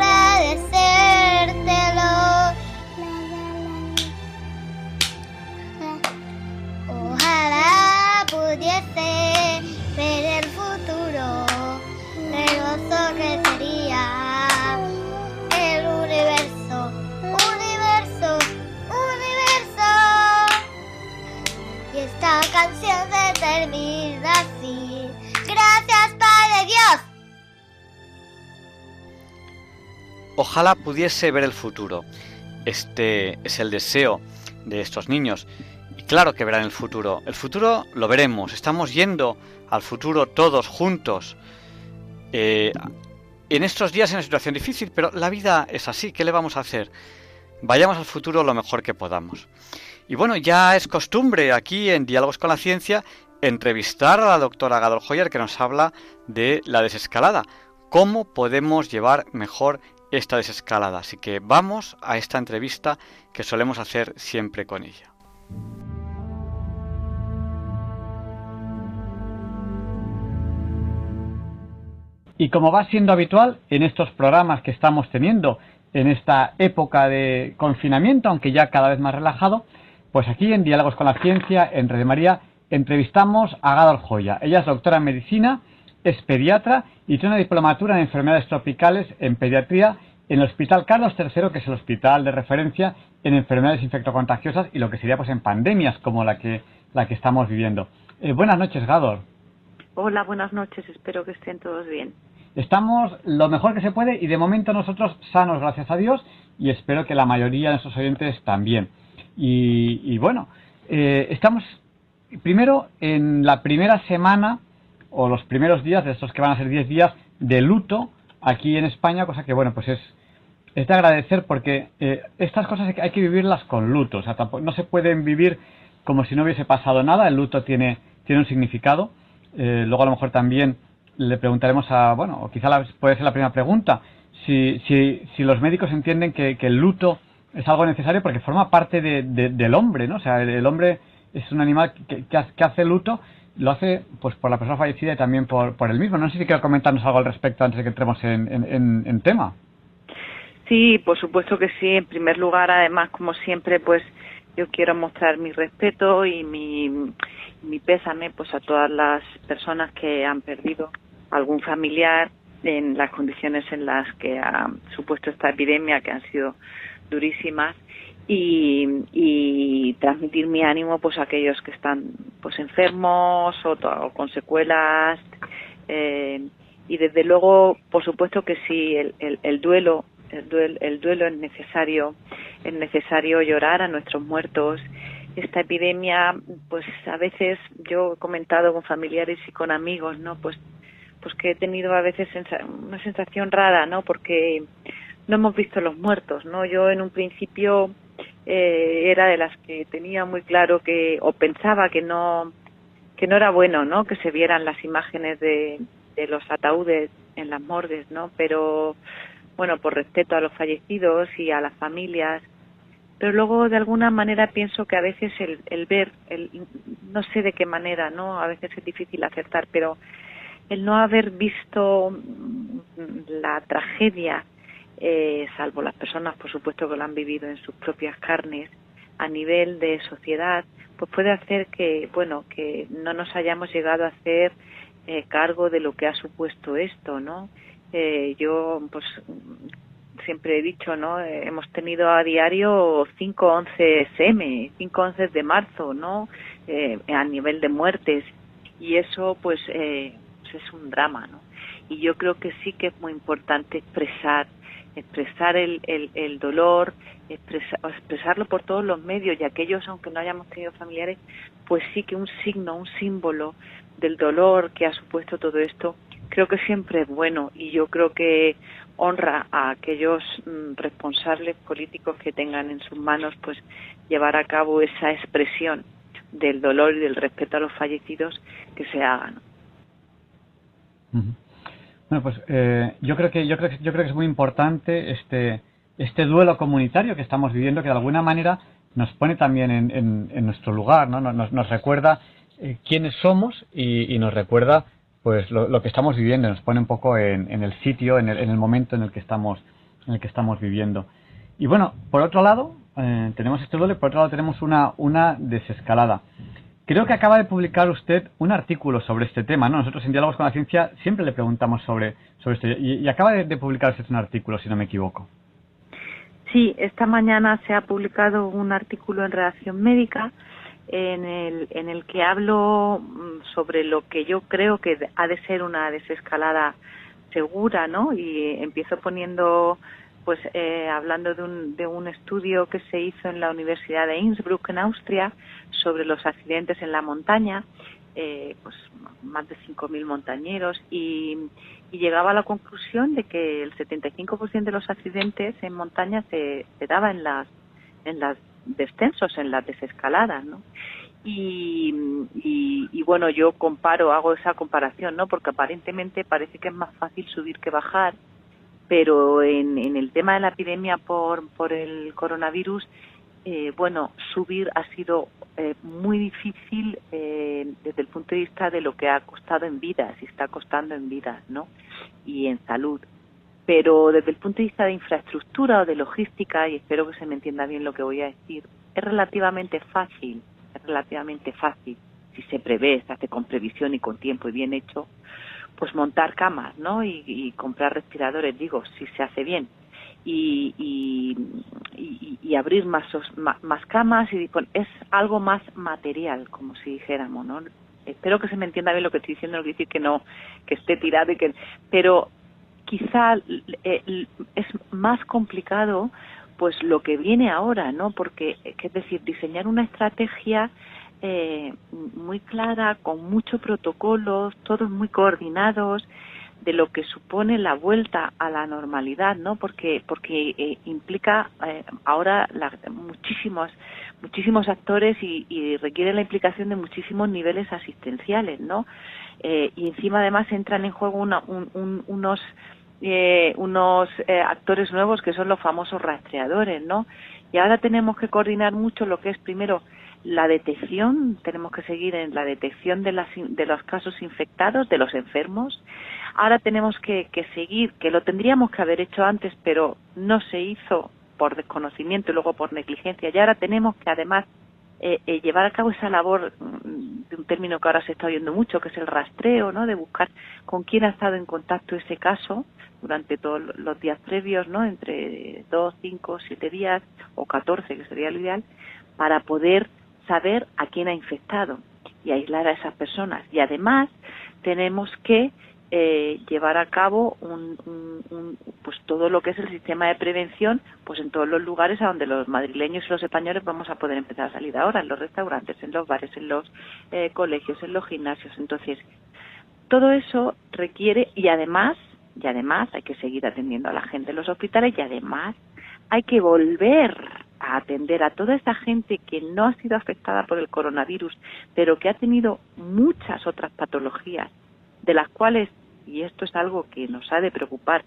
Agradecértelo. Ojalá pudiese ver el futuro, hermoso que sería el universo, universo, universo. Y esta canción se termina así. Gracias, Padre Dios. Ojalá pudiese ver el futuro. Este es el deseo de estos niños. Y claro que verán el futuro. El futuro lo veremos. Estamos yendo al futuro todos juntos. Eh, en estos días en una situación difícil, pero la vida es así, ¿qué le vamos a hacer? Vayamos al futuro lo mejor que podamos. Y bueno, ya es costumbre aquí en Diálogos con la Ciencia entrevistar a la doctora Gadol Hoyer que nos habla de la desescalada, cómo podemos llevar mejor esta desescalada. Así que vamos a esta entrevista que solemos hacer siempre con ella. Y como va siendo habitual en estos programas que estamos teniendo en esta época de confinamiento, aunque ya cada vez más relajado, pues aquí en Diálogos con la Ciencia, en Red María, entrevistamos a Gadol Joya. Ella es doctora en medicina, es pediatra y tiene una diplomatura en enfermedades tropicales en pediatría en el Hospital Carlos III, que es el hospital de referencia en enfermedades infectocontagiosas y lo que sería pues en pandemias como la que, la que estamos viviendo. Eh, buenas noches, Gadol. Hola, buenas noches, espero que estén todos bien. Estamos lo mejor que se puede y de momento nosotros sanos, gracias a Dios, y espero que la mayoría de nuestros oyentes también. Y, bueno, eh, estamos primero en la primera semana o los primeros días de estos que van a ser 10 días de luto aquí en España, cosa que bueno, pues es, es de agradecer porque eh, estas cosas hay que vivirlas con luto, o sea, no se pueden vivir como si no hubiese pasado nada, el luto tiene, tiene un significado. Eh, luego a lo mejor también le preguntaremos a, bueno, o quizá puede ser la primera pregunta, si, si, si los médicos entienden que, el luto es algo necesario porque forma parte de, del hombre, ¿no? O sea, el, hombre es un animal que, que, hace luto, lo hace pues por la persona fallecida y también por, por él mismo. No sé si quiero comentarnos algo al respecto antes de que entremos en, en, en tema. Sí, por supuesto que sí. En primer lugar, además, como siempre, pues yo quiero mostrar mi respeto y mi, mi pésame pues a todas las personas que han perdido algún familiar en las condiciones en las que ha supuesto esta epidemia que han sido durísimas y, y transmitir mi ánimo pues a aquellos que están pues enfermos o, con secuelas eh, y desde luego por supuesto que sí el, el, el duelo el duelo, el duelo es necesario, es necesario llorar a nuestros muertos. Esta epidemia, pues a veces yo he comentado con familiares y con amigos, ¿no? Pues, pues que he tenido a veces una sensación rara, ¿no? Porque no hemos visto los muertos, ¿no? Yo en un principio eh, era de las que tenía muy claro que, o pensaba que no, que no era bueno, ¿no? Que se vieran las imágenes de, los ataúdes en las morgues, ¿no? Pero bueno, por respeto a los fallecidos y a las familias, pero luego de alguna manera pienso que a veces el, el ver, el, no sé de qué manera, ¿no? A veces es difícil acertar, pero el no haber visto la tragedia, eh, salvo las personas, por supuesto, que lo han vivido en sus propias carnes, a nivel de sociedad, pues puede hacer que, bueno, que no nos hayamos llegado a hacer eh, cargo de lo que ha supuesto esto, ¿no? Eh, yo, pues, siempre he dicho, ¿no? Eh, hemos tenido a diario 5-11 SM, 5-11 de marzo, ¿no? Eh, a nivel de muertes. Y eso, pues, pues, es un drama, ¿no? Y yo creo que sí que es muy importante expresar, expresar el, el, el dolor, expresarlo por todos los medios y aquellos, aunque no hayamos tenido familiares, pues sí que un signo, un símbolo del dolor que ha supuesto todo esto, creo que siempre es bueno y yo creo que honra a aquellos mm, responsables políticos que tengan en sus manos pues llevar a cabo esa expresión del dolor y del respeto a los fallecidos que se hagan. Bueno, pues eh, yo creo que yo creo que yo creo que es muy importante este este duelo comunitario que estamos viviendo que de alguna manera nos pone también en, en, nuestro lugar, ¿no? Nos, nos recuerda eh, quiénes somos y, y nos recuerda pues lo, que estamos viviendo nos pone un poco en, el sitio, en el, en el, momento en el que estamos, en el que estamos viviendo. Y bueno, por otro lado, eh, tenemos este doble, por otro lado tenemos una, una desescalada. Creo que acaba de publicar usted un artículo sobre este tema, ¿no? Nosotros en Diálogos con la Ciencia siempre le preguntamos sobre, sobre esto y, acaba de, de publicar usted un artículo, si no me equivoco. Sí, esta mañana se ha publicado un artículo en Redacción Médica en el, en el que hablo mm, sobre lo que yo creo que ha de ser una desescalada segura, ¿no? Y empiezo poniendo, pues, eh, hablando de un, de un estudio que se hizo en la Universidad de Innsbruck, en Austria, sobre los accidentes en la montaña, eh, pues más de 5.000 montañeros y, llegaba a la conclusión de que el 75% de los accidentes en montaña se, daba en las en las descensos, en las desescaladas, ¿no? Y, y, bueno, yo comparo, hago esa comparación, ¿no? Porque aparentemente parece que es más fácil subir que bajar, pero en, en el tema de la epidemia por, por el coronavirus eh, bueno, subir ha sido eh, muy difícil eh, desde el punto de vista de lo que ha costado en vidas y está costando en vidas, ¿no? Y en salud. Pero desde el punto de vista de infraestructura o de logística, y espero que se me entienda bien lo que voy a decir, es relativamente fácil, es relativamente fácil, si se prevé, se hace con previsión y con tiempo y bien hecho, pues montar camas, ¿no? Y, y comprar respiradores, digo, si se hace bien y, y, abrir más, más, camas y es algo más material, como si dijéramos, ¿no? Espero que se me entienda bien lo que estoy diciendo, no quiere decir que no, que esté tirado y que, pero quizá eh, es más complicado pues lo que viene ahora, ¿no? Porque, es decir, diseñar una estrategia eh, muy clara, con muchos protocolos, todos muy coordinados, de lo que supone la vuelta a la normalidad, ¿no? Porque porque eh, implica eh, ahora muchísimos muchísimos actores y, requiere la implicación de muchísimos niveles asistenciales, ¿no? Eh, y encima además entran en juego unos unos actores nuevos que son los famosos rastreadores, ¿no? Y ahora tenemos que coordinar mucho lo que es primero la detección, tenemos que seguir en la detección de, las, de los casos infectados, de los enfermos. Ahora tenemos que, seguir, que lo tendríamos que haber hecho antes, pero no se hizo por desconocimiento y luego por negligencia. Y ahora tenemos que además eh, eh, llevar a cabo esa labor mm, de un término que ahora se está oyendo mucho, que es el rastreo, ¿no? De buscar con quién ha estado en contacto ese caso durante todos los días previos, ¿no? Entre dos, cinco, siete días o catorce, que sería lo ideal, para poder saber a quién ha infectado y aislar a esas personas. Y además tenemos que eh, llevar a cabo un, pues todo lo que es el sistema de prevención pues en todos los lugares a donde los madrileños y los españoles vamos a poder empezar a salir ahora, en los restaurantes, en los bares, en los eh, colegios, en los gimnasios. Entonces, todo eso requiere y además, y además hay que seguir atendiendo a la gente en los hospitales y además hay que volver a atender a toda esa gente que no ha sido afectada por el coronavirus, pero que ha tenido muchas otras patologías, de las cuales, y esto es algo que nos ha de preocupar,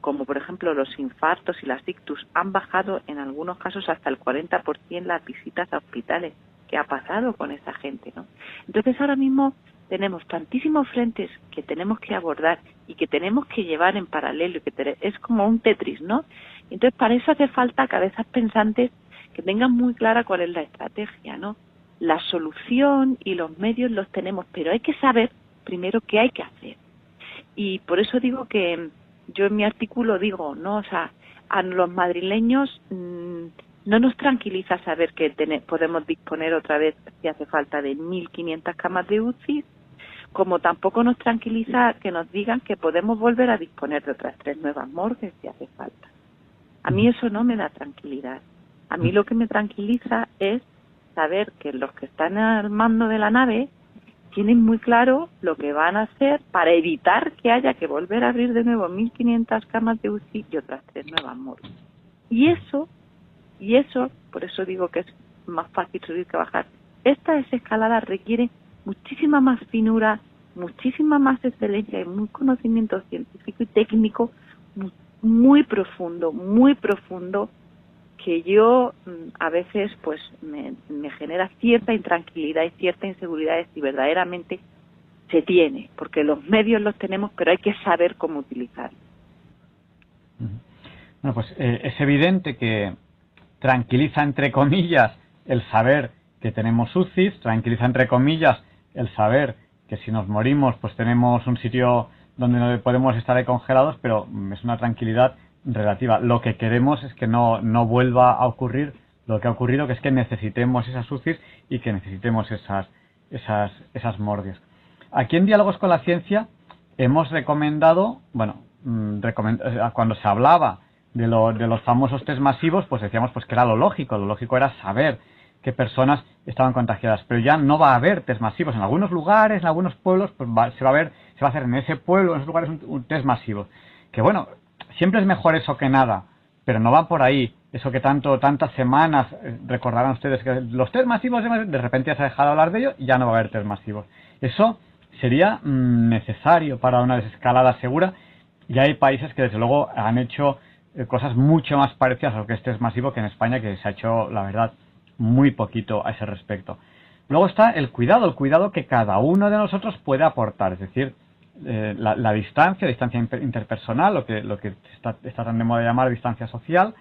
como por ejemplo los infartos y las ictus, han bajado en algunos casos hasta el 40% las visitas a hospitales. ¿Qué ha pasado con esa gente? ¿no? Entonces ahora mismo tenemos tantísimos frentes que tenemos que abordar y que tenemos que llevar en paralelo y que es como un Tetris, ¿no? Entonces para eso hace falta cabezas pensantes que tengan muy clara cuál es la estrategia, ¿no? La solución y los medios los tenemos, pero hay que saber primero qué hay que hacer. Y por eso digo que yo en mi artículo digo, ¿no? O sea, a los madrileños mm, no nos tranquiliza saber que podemos disponer otra vez, si hace falta, de 1.500 camas de UCI, como tampoco nos tranquiliza que nos digan que podemos volver a disponer de otras tres nuevas morgues si hace falta. A mí eso no me da tranquilidad. A mí lo que me tranquiliza es saber que los que están al mando de la nave tienen muy claro lo que van a hacer para evitar que haya que volver a abrir de nuevo 1.500 camas de UCI y otras tres nuevas morgues. Y eso, y eso, por eso digo que es más fácil subir que bajar, esta desescalada requiere muchísima más finura, muchísima más excelencia y muy conocimiento científico y técnico muy, profundo, muy profundo que yo mm, a veces pues me, genera cierta intranquilidad y cierta inseguridad de si verdaderamente se tiene, porque los medios los tenemos, pero hay que saber cómo utilizarlos. Bueno, pues eh, es evidente que tranquiliza entre comillas el saber que tenemos UCIs, tranquiliza entre comillas el saber que si nos morimos pues tenemos un sitio donde no podemos estar ahí congelados, pero es una tranquilidad relativa. Lo que queremos es que no, no vuelva a ocurrir lo que ha ocurrido, que es que necesitemos esas UCIs y que necesitemos esas, esas, esas morgues. Aquí en Diálogos con la Ciencia hemos recomendado, bueno, mm, cuando se hablaba de, lo, de los famosos test masivos, pues decíamos pues que era lo lógico, lo lógico era saber qué personas estaban contagiadas. Pero ya no va a haber test masivos. En algunos lugares, en algunos pueblos, pues se va a ver, se va a hacer en ese pueblo, en esos lugares, un, test masivo. Que bueno, siempre es mejor eso que nada, pero no va por ahí. Eso que tanto, tantas semanas eh, recordarán ustedes que los test masivos de repente ya se ha dejado de hablar de ello y ya no va a haber test masivos. Eso sería mm, necesario para una desescalada segura y hay países que desde luego han hecho eh, cosas mucho más parecidas a lo que este es masivo que en España, que se ha hecho, la verdad, muy poquito a ese respecto. Luego está el cuidado, el cuidado que cada uno de nosotros puede aportar, es decir, eh, la, distancia, la distancia interpersonal, lo que, lo que está, tan de moda llamar distancia social,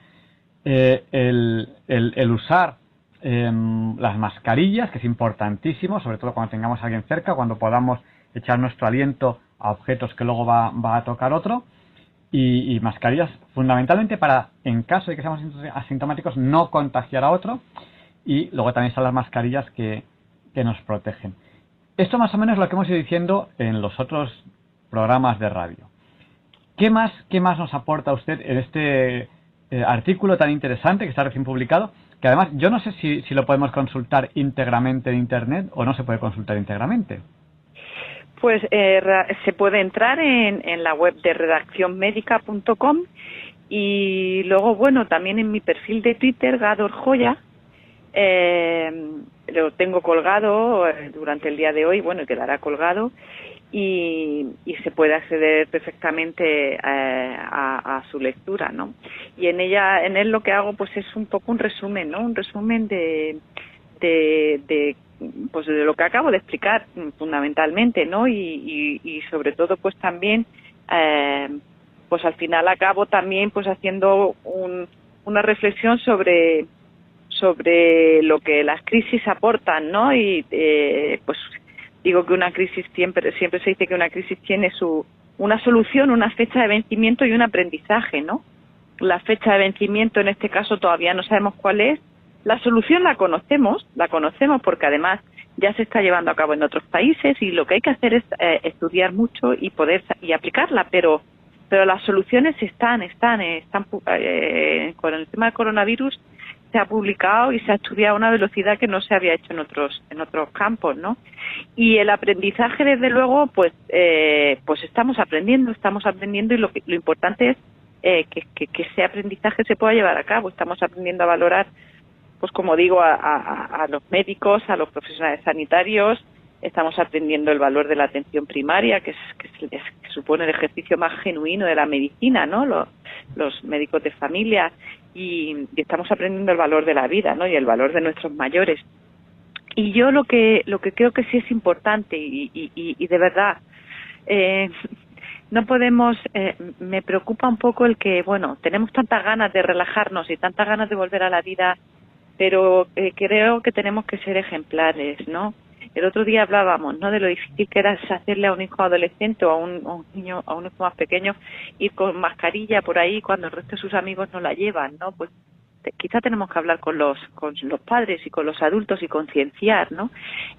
eh, el, usar em, las mascarillas, que es importantísimo, sobre todo cuando tengamos a alguien cerca, cuando podamos echar nuestro aliento a objetos que luego va, va a tocar otro, y, mascarillas fundamentalmente para, en caso de que seamos asintomáticos, no contagiar a otro. Y luego también están las mascarillas que, que nos protegen. Esto más o menos es lo que hemos ido diciendo en los otros programas de radio. ¿Qué más, qué más nos aporta usted en este eh, artículo tan interesante que está recién publicado? Que además yo no sé si, si lo podemos consultar íntegramente en Internet o no se puede consultar íntegramente. Pues eh, se puede entrar en, en la web de redaccionmedica.com y luego, bueno, también en mi perfil de Twitter, Gador Joya, eh, lo tengo colgado eh, durante el día de hoy, bueno, quedará colgado y, y se puede acceder perfectamente eh, a, su lectura, ¿no? Y en ella, en él lo que hago, pues es un poco un resumen, ¿no? Un resumen de, de, de pues de lo que acabo de explicar fundamentalmente, ¿no? Y, y, sobre todo, pues también, eh, pues al final acabo también, pues haciendo un, una reflexión sobre sobre lo que las crisis aportan, ¿no? Y eh, pues digo que una crisis siempre siempre se dice que una crisis tiene su una solución, una fecha de vencimiento y un aprendizaje, ¿no? La fecha de vencimiento en este caso todavía no sabemos cuál es, la solución la conocemos, la conocemos porque además ya se está llevando a cabo en otros países y lo que hay que hacer es eh, estudiar mucho y poder y aplicarla, pero pero las soluciones están, están, están eh, con el tema del coronavirus se ha publicado y se ha estudiado a una velocidad que no se había hecho en otros en otros campos, ¿no? Y el aprendizaje, desde luego, pues eh, pues estamos aprendiendo, estamos aprendiendo y lo lo importante es eh, que, que, que ese aprendizaje se pueda llevar a cabo. Estamos aprendiendo a valorar pues como digo, a, los médicos, a los profesionales sanitarios, estamos aprendiendo el valor de la atención primaria, que, es, que, supone el ejercicio más genuino de la medicina, ¿no? Los, los médicos de familia y, estamos aprendiendo el valor de la vida, ¿no? Y el valor de nuestros mayores. Y yo lo que lo que creo que sí es importante y, y, y de verdad eh, <laughs> no podemos, eh, me preocupa un poco el que, bueno, tenemos tantas ganas de relajarnos y tantas ganas de volver a la vida pero eh, creo que tenemos que ser ejemplares, ¿no? El otro día hablábamos, ¿no? De lo difícil que era hacerle a un hijo adolescente o a un, niño, a un hijo más pequeño, ir con mascarilla por ahí cuando el resto de sus amigos no la llevan, ¿no? Pues quizá tenemos que hablar con los, con los padres y con los adultos y concienciar, ¿no?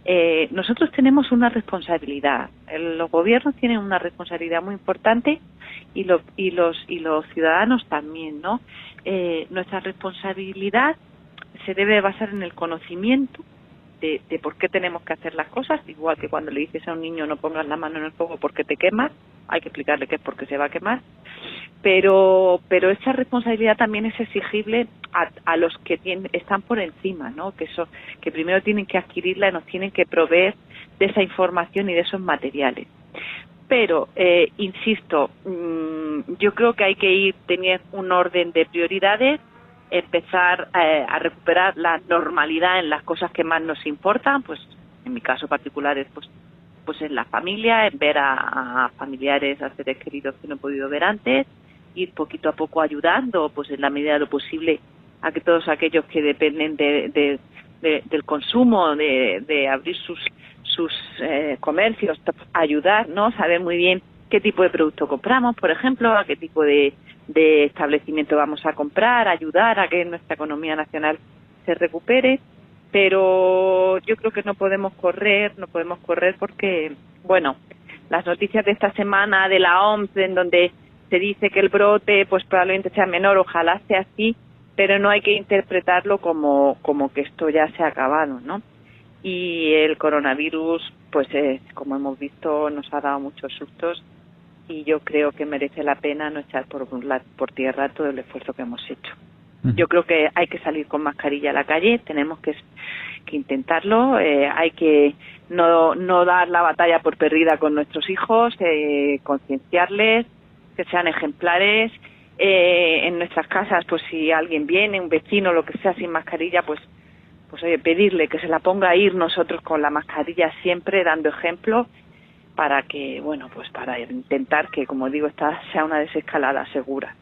Eh, nosotros tenemos una responsabilidad, los gobiernos tienen una responsabilidad muy importante y, lo, y los y los ciudadanos también, ¿no? Eh, nuestra responsabilidad se debe basar en el conocimiento de, de, por qué tenemos que hacer las cosas, igual que cuando le dices a un niño no pongas la mano en el fuego porque te quemas, hay que explicarle que es porque se va a quemar, pero pero esa responsabilidad también es exigible a, a los que tienen, están por encima, ¿no? Que eso que primero tienen que adquirirla y nos tienen que proveer de esa información y de esos materiales. Pero eh, insisto, mmm, yo creo que hay que ir teniendo un orden de prioridades empezar eh, a recuperar la normalidad en las cosas que más nos importan, pues en mi caso particular es pues, pues en la familia, en ver a, familiares, a seres queridos que no he podido ver antes, ir poquito a poco ayudando, pues en la medida de lo posible, a que todos aquellos que dependen de, del consumo, de, de abrir sus, sus eh, comercios, ayudar, ¿no? Saber muy bien qué tipo de producto compramos, por ejemplo, a qué tipo de, de establecimiento vamos a comprar, ayudar a que nuestra economía nacional se recupere, pero yo creo que no podemos correr, no podemos correr porque, bueno, las noticias de esta semana de la OMS en donde se dice que el brote pues probablemente sea menor, ojalá sea así, pero no hay que interpretarlo como, como que esto ya se ha acabado, ¿no? Y el coronavirus, pues como hemos visto, nos ha dado muchos sustos y yo creo que merece la pena no echar por, por tierra todo el esfuerzo que hemos hecho. Yo creo que hay que salir con mascarilla a la calle, tenemos que, que intentarlo, eh, hay que no, no dar la batalla por perdida con nuestros hijos, eh, concienciarles, que sean ejemplares. Eh, en nuestras casas, pues si alguien viene, un vecino, lo que sea, sin mascarilla, pues, pues oye, pedirle que se la ponga a ir nosotros con la mascarilla siempre, dando ejemplo, para que, bueno, pues para intentar que, como digo, esta sea una desescalada segura.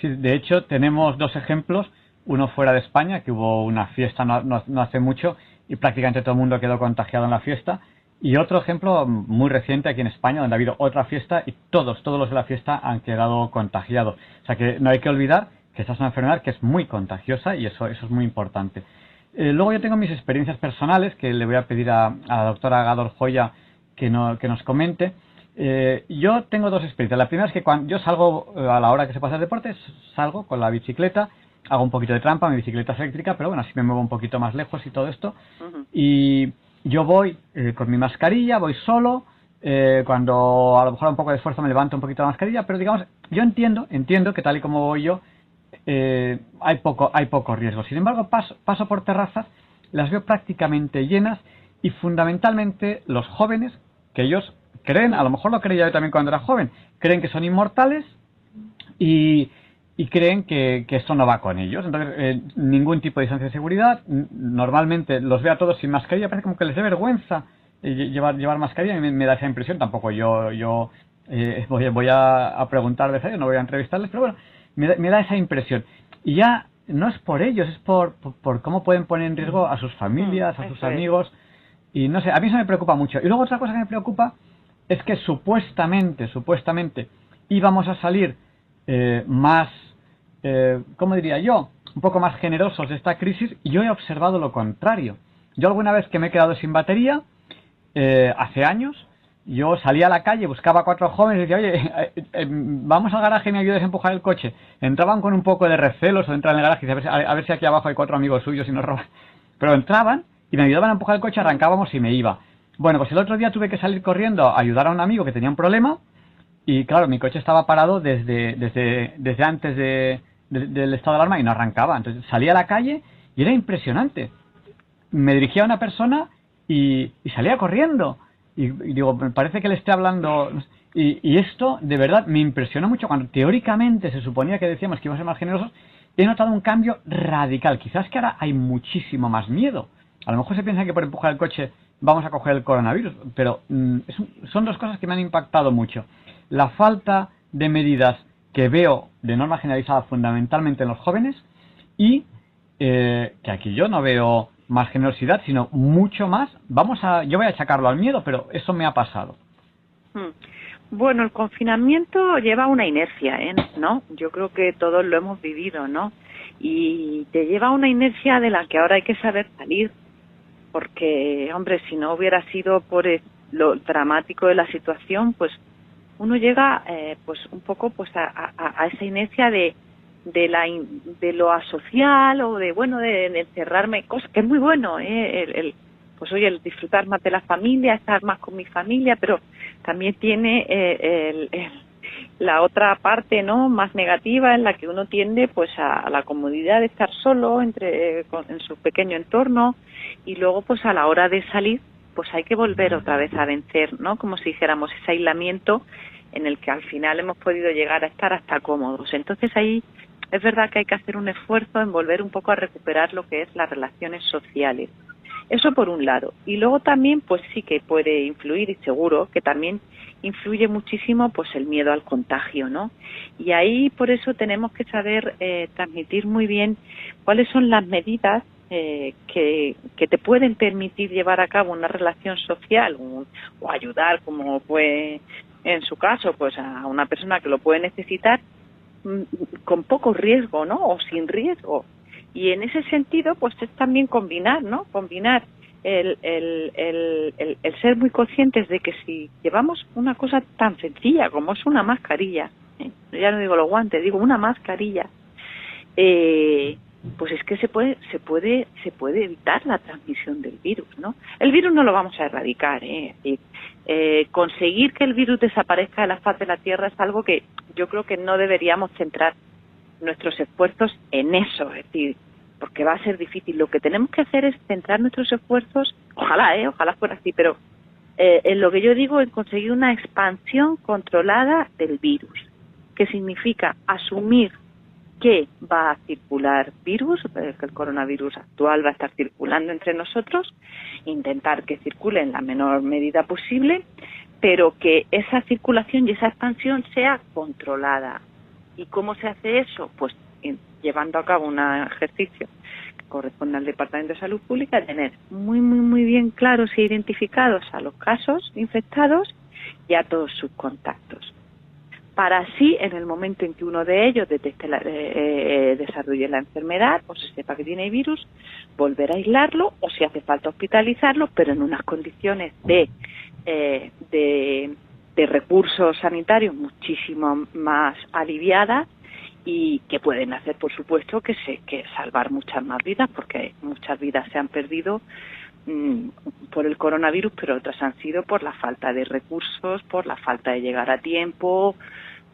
Sí, de hecho, tenemos dos ejemplos. Uno fuera de España, que hubo una fiesta no, hace mucho y prácticamente todo el mundo quedó contagiado en la fiesta. Y otro ejemplo muy reciente aquí en España, donde ha habido otra fiesta y todos, todos los de la fiesta han quedado contagiados. O sea que no hay que olvidar que esta es una enfermedad que es muy contagiosa y eso, eso es muy importante. Eh, luego yo tengo mis experiencias personales que le voy a pedir a, la doctora Gador Joya que, no, que nos comente. Eh, yo tengo dos experiencias. La primera es que cuando yo salgo eh, a la hora que se pasa el deporte, salgo con la bicicleta, hago un poquito de trampa, mi bicicleta es eléctrica, pero bueno, así me muevo un poquito más lejos y todo esto. Y yo voy eh, con mi mascarilla, voy solo. cuando a lo mejor un poco de esfuerzo me levanto un poquito la mascarilla, pero digamos, yo entiendo, entiendo que tal y como voy yo, hay poco, hay poco riesgo. Sin embargo, paso, paso por terrazas, las veo prácticamente llenas y fundamentalmente los jóvenes, que ellos creen, a lo mejor lo creía yo también cuando era joven, creen que son inmortales y, creen que, que, esto no va con ellos. Entonces, eh, ningún tipo de distancia de seguridad. Normalmente los veo a todos sin mascarilla, parece como que les dé vergüenza eh, llevar, llevar mascarilla. y me, da esa impresión. Tampoco yo, yo eh, <laughs> voy, voy a, preguntarles a ellos, no voy a entrevistarles, pero bueno, me da, esa impresión. Y ya no es por ellos, es por, por, cómo pueden poner en riesgo a sus familias, a sus amigos. Y no sé, a mí eso me preocupa mucho. Y luego otra cosa que me preocupa es que supuestamente, supuestamente íbamos a salir eh, más, eh, ¿cómo diría yo? Un poco más generosos de esta crisis y yo he observado lo contrario. Yo alguna vez que me he quedado sin batería, eh, hace años, yo salía a la calle, buscaba a cuatro jóvenes y decía, oye, <laughs> eh, vamos al garaje y me ayudes a empujar el coche. Entraban con un poco de recelos o entran en el garaje y ver, a ver si aquí abajo hay cuatro amigos suyos y nos roban. Pero entraban y me ayudaban a empujar el coche, arrancábamos y me iba. Bueno, pues el otro día tuve que salir corriendo a ayudar a un amigo que tenía un problema y claro, mi coche estaba parado desde, desde, desde antes de, del estado de alarma y no arrancaba. Entonces salí a la calle y era impresionante. Me dirigía a una persona y, salía corriendo. Y, digo, me parece que le esté hablando... Y, y, esto, de verdad, me impresionó mucho cuando teóricamente se suponía que decíamos que íbamos a ser más generosos. He notado un cambio radical. Quizás que ahora hay muchísimo más miedo. A lo mejor se piensa que por empujar el coche vamos a coger el coronavirus. Pero mm, son dos cosas que me han impactado mucho. La falta de medidas que veo de norma generalizada fundamentalmente en los jóvenes y eh, que aquí yo no veo más generosidad, sino mucho más. Vamos a, yo voy a achacarlo al miedo, pero eso me ha pasado. Hmm. Bueno, el confinamiento lleva una inercia, ¿eh? ¿no? Yo creo que todos lo hemos vivido, ¿no? Y te lleva una inercia de la que ahora hay que saber salir porque, hombre, si no hubiera sido por lo dramático de la situación, pues uno llega, eh, pues un poco, pues a, esa inercia de de la de lo asocial o de bueno de, encerrarme cosas que es muy bueno ¿eh? el, pues oye el disfrutar más de la familia estar más con mi familia pero también tiene eh, el, la otra parte no más negativa en la que uno tiende pues a, la comodidad de estar solo entre en su pequeño entorno y luego pues a la hora de salir pues hay que volver otra vez a vencer, ¿no? Como si dijéramos ese aislamiento en el que al final hemos podido llegar a estar hasta cómodos. Entonces ahí es verdad que hay que hacer un esfuerzo en volver un poco a recuperar lo que es las relaciones sociales. Eso por un lado. Y luego también, pues sí que puede influir, y seguro que también influye muchísimo, pues el miedo al contagio, ¿no? Y ahí por eso tenemos que saber eh, transmitir muy bien cuáles son las medidas eh, que, que, te pueden permitir llevar a cabo una relación social o, ayudar, como fue en su caso, pues a una persona que lo puede necesitar mm, con poco riesgo, ¿no? O sin riesgo. Y en ese sentido, pues es también combinar, ¿no? Combinar el, el, el, el, ser muy conscientes de que si llevamos una cosa tan sencilla como es una mascarilla, ¿eh? ya no digo los guantes, digo una mascarilla, eh, pues es que se puede, se puede, se puede evitar la transmisión del virus, ¿no? El virus no lo vamos a erradicar, ¿eh? eh, conseguir que el virus desaparezca de la faz de la Tierra es algo que yo creo que no deberíamos centrar nuestros esfuerzos en eso, es decir, porque va a ser difícil. Lo que tenemos que hacer es centrar nuestros esfuerzos, ojalá, ¿eh? Ojalá fuera así, pero eh, en lo que yo digo es conseguir una expansión controlada del virus, que significa asumir que va a circular virus, que el coronavirus actual va a estar circulando entre nosotros, intentar que circule en la menor medida posible, pero que esa circulación y esa expansión sea controlada. ¿Y cómo se hace eso? Pues llevando a cabo un ejercicio que corresponde al Departamento de Salud Pública, tener muy, muy, muy bien claros e identificados a los casos infectados y a todos sus contactos. Para así, en el momento en que uno de ellos detecte la, eh, eh, desarrolle la enfermedad o se sepa que tiene virus, volver a aislarlo o si hace falta hospitalizarlo, pero en unas condiciones de, eh, de, recursos sanitarios muchísimo más aliviadas y que pueden hacer, por supuesto, que, se, que salvar muchas más vidas, porque muchas vidas se han perdido mm, por el coronavirus, pero otras han sido por la falta de recursos, por la falta de llegar a tiempo,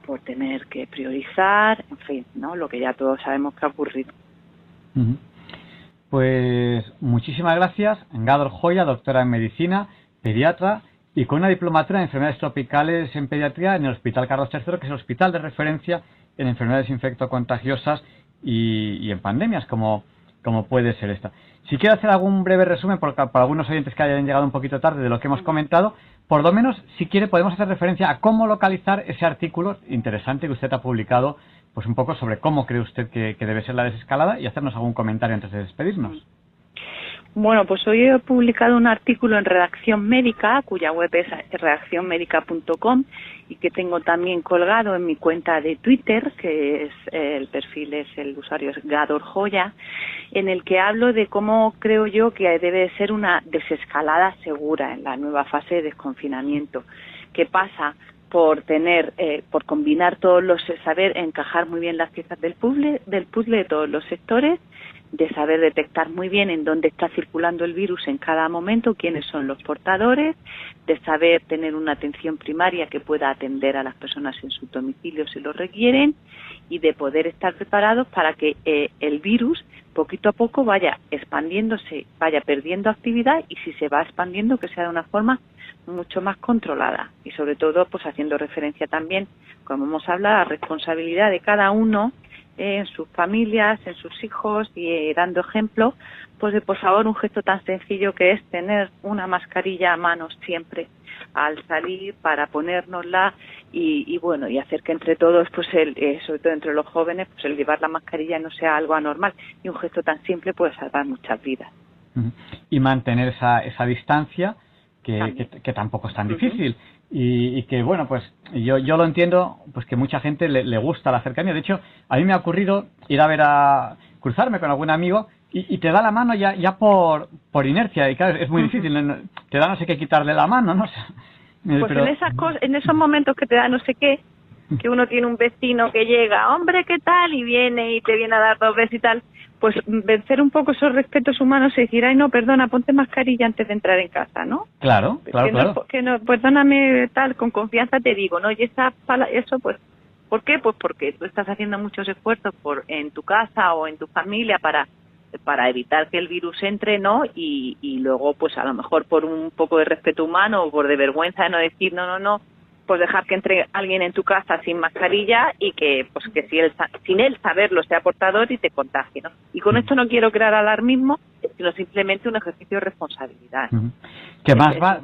por tener que priorizar, en fin, ¿no? Lo que ya todos sabemos que ha ocurrido. Pues muchísimas gracias, Gador Joya, doctora en medicina, pediatra y con una diplomatura en enfermedades tropicales en pediatría en el Hospital Carlos III, que es el hospital de referencia en enfermedades infectocontagiosas y, y en pandemias, como, como puede ser esta. Si quiero hacer algún breve resumen, para algunos oyentes que hayan llegado un poquito tarde de lo que hemos comentado, por lo menos, si quiere, podemos hacer referencia a cómo localizar ese artículo interesante que usted ha publicado, pues un poco sobre cómo cree usted que, debe ser la desescalada y hacernos algún comentario antes de despedirnos. Bueno, pues hoy he publicado un artículo en Redacción Médica, cuya web es redaccionmedica.com y que tengo también colgado en mi cuenta de Twitter, que es el perfil es el usuario es Gador Joya, en el que hablo de cómo creo yo que debe ser una desescalada segura en la nueva fase de desconfinamiento, que pasa por tener, eh, por combinar todos los, saber encajar muy bien las piezas del puzzle, del puzzle de todos los sectores, de saber detectar muy bien en dónde está circulando el virus en cada momento, quiénes son los portadores, de saber tener una atención primaria que pueda atender a las personas en su domicilio si lo requieren y de poder estar preparados para que eh, el virus poquito a poco vaya expandiéndose, vaya perdiendo actividad y si se va expandiendo que sea de una forma mucho más controlada. Y sobre todo pues haciendo referencia también, como hemos hablado, a la responsabilidad de cada uno en sus familias, en sus hijos y eh, dando ejemplo, pues de por favor un gesto tan sencillo que es tener una mascarilla a manos siempre al salir para ponérnosla y, bueno y hacer que entre todos pues el, eh, sobre todo entre los jóvenes pues el llevar la mascarilla no sea algo anormal y un gesto tan simple puede salvar muchas vidas. Y mantener esa, esa distancia que, que, tampoco es tan difícil y, que bueno pues yo, yo lo entiendo pues que mucha gente le, gusta la cercanía. De hecho a mí me ha ocurrido ir a ver a cruzarme con algún amigo y, te da la mano ya ya por por inercia. Y claro es muy difícil te da no sé qué quitarle la mano no pues en esas cosas en esos momentos que te da no sé qué que uno tiene un vecino que llega hombre qué tal y viene y te viene a dar dos veces y tal pues vencer un poco esos respetos humanos y decir, ay, no, perdona, ponte mascarilla antes de entrar en casa, ¿no? Claro, claro, claro. que no, perdóname, tal, con confianza te digo, ¿no? Y esa, eso, pues, ¿por qué? Pues porque tú estás haciendo muchos esfuerzos por en tu casa o en tu familia para para evitar que el virus entre, ¿no? Y, y luego, pues a lo mejor por un poco de respeto humano o por de vergüenza de no decir, no, no, no, pues dejar que entre alguien en tu casa sin mascarilla y que pues que si él, sin él saberlo sea portador y te contagie ¿no? y con esto no quiero crear alarmismo sino simplemente un ejercicio de responsabilidad. Que más va,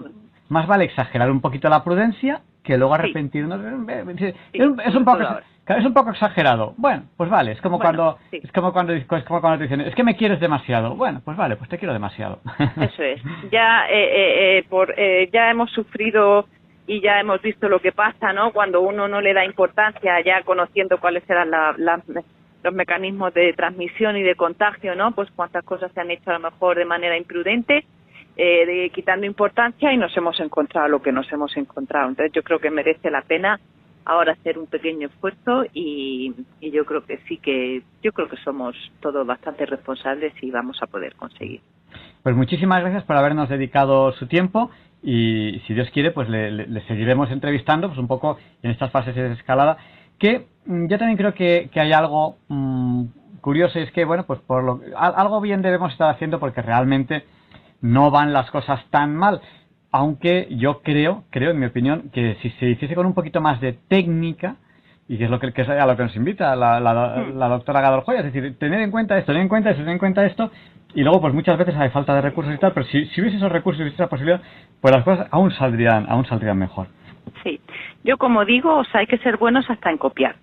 más vale exagerar un poquito la prudencia que luego arrepentirnos es, un poco es un poco exagerado. Bueno pues vale es como cuando es como cuando es como cuando te dicen es que me quieres demasiado bueno pues vale pues te quiero demasiado. Eso es. Ya eh, eh, eh por eh, ya hemos sufrido y ya hemos visto lo que pasa, ¿no? Cuando uno no le da importancia, ya conociendo cuáles eran los mecanismos de transmisión y de contagio, ¿no? Pues cuántas cosas se han hecho a lo mejor de manera imprudente, eh, de, quitando importancia y nos hemos encontrado lo que nos hemos encontrado. Entonces yo creo que merece la pena ahora hacer un pequeño esfuerzo y, yo creo que sí que yo creo que somos todos bastante responsables y vamos a poder conseguir. Pues muchísimas gracias por habernos dedicado su tiempo y si Dios quiere pues le, seguiremos entrevistando pues un poco en estas fases de escalada que mm, yo también creo que, hay algo mm, curioso y es que bueno pues por lo algo bien debemos estar haciendo porque realmente no van las cosas tan mal. Aunque yo creo, creo en mi opinión, que si se hiciese con un poquito más de técnica, y que es lo que, es a lo que nos invita la, hmm. la, doctora Gadol Joya, es decir, tener en cuenta esto, tener en cuenta esto, tener en cuenta esto, y luego pues muchas veces hay falta de recursos y tal, pero si, si hubiese esos recursos y hubiese esa posibilidad, pues las cosas aún saldrían, aún saldrían mejor. Sí, yo como digo, o sea, hay que ser buenos hasta en copiar.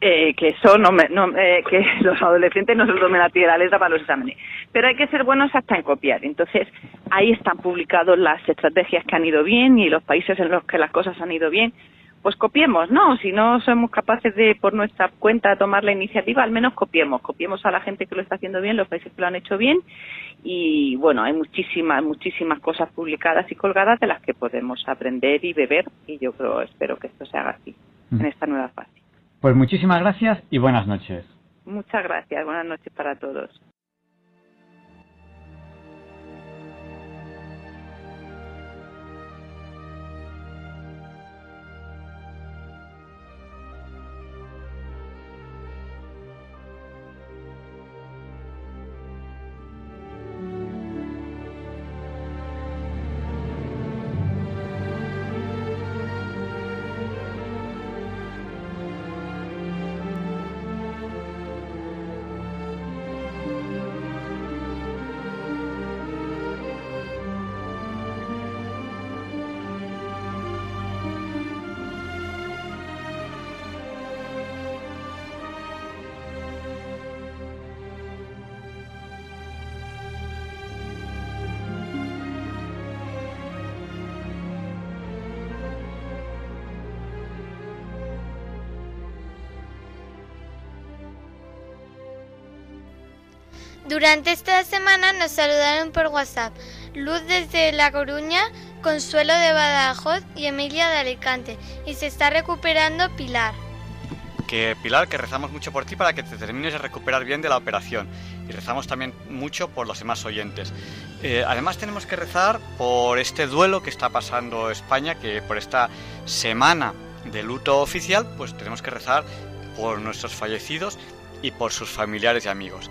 Eh, que eso no, eh, que <laughs> los adolescentes no se tomen la tierra letra para los exámenes. Pero hay que ser buenos hasta en copiar. Entonces, ahí están publicados las estrategias que han ido bien y los países en los que las cosas han ido bien. Pues copiemos, ¿no? Si no somos capaces de, por nuestra cuenta, tomar la iniciativa, al menos copiemos. Copiemos a la gente que lo está haciendo bien, los países que lo han hecho bien. Y bueno, hay muchísimas, muchísimas cosas publicadas y colgadas de las que podemos aprender y beber. Y yo creo, espero que esto se haga así, en mm. esta nueva fase. Pues muchísimas gracias y buenas noches. Muchas gracias, buenas noches para todos. Durante esta semana nos saludaron por WhatsApp Luz desde La Coruña, Consuelo de Badajoz y Emilia de Alicante. Y se está recuperando Pilar. Que Pilar, que rezamos mucho por ti para que te termines de recuperar bien de la operación. Y rezamos también mucho por los demás oyentes. Eh, además tenemos que rezar por este duelo que está pasando España, que por esta semana de luto oficial, pues tenemos que rezar por nuestros fallecidos y por sus familiares y amigos.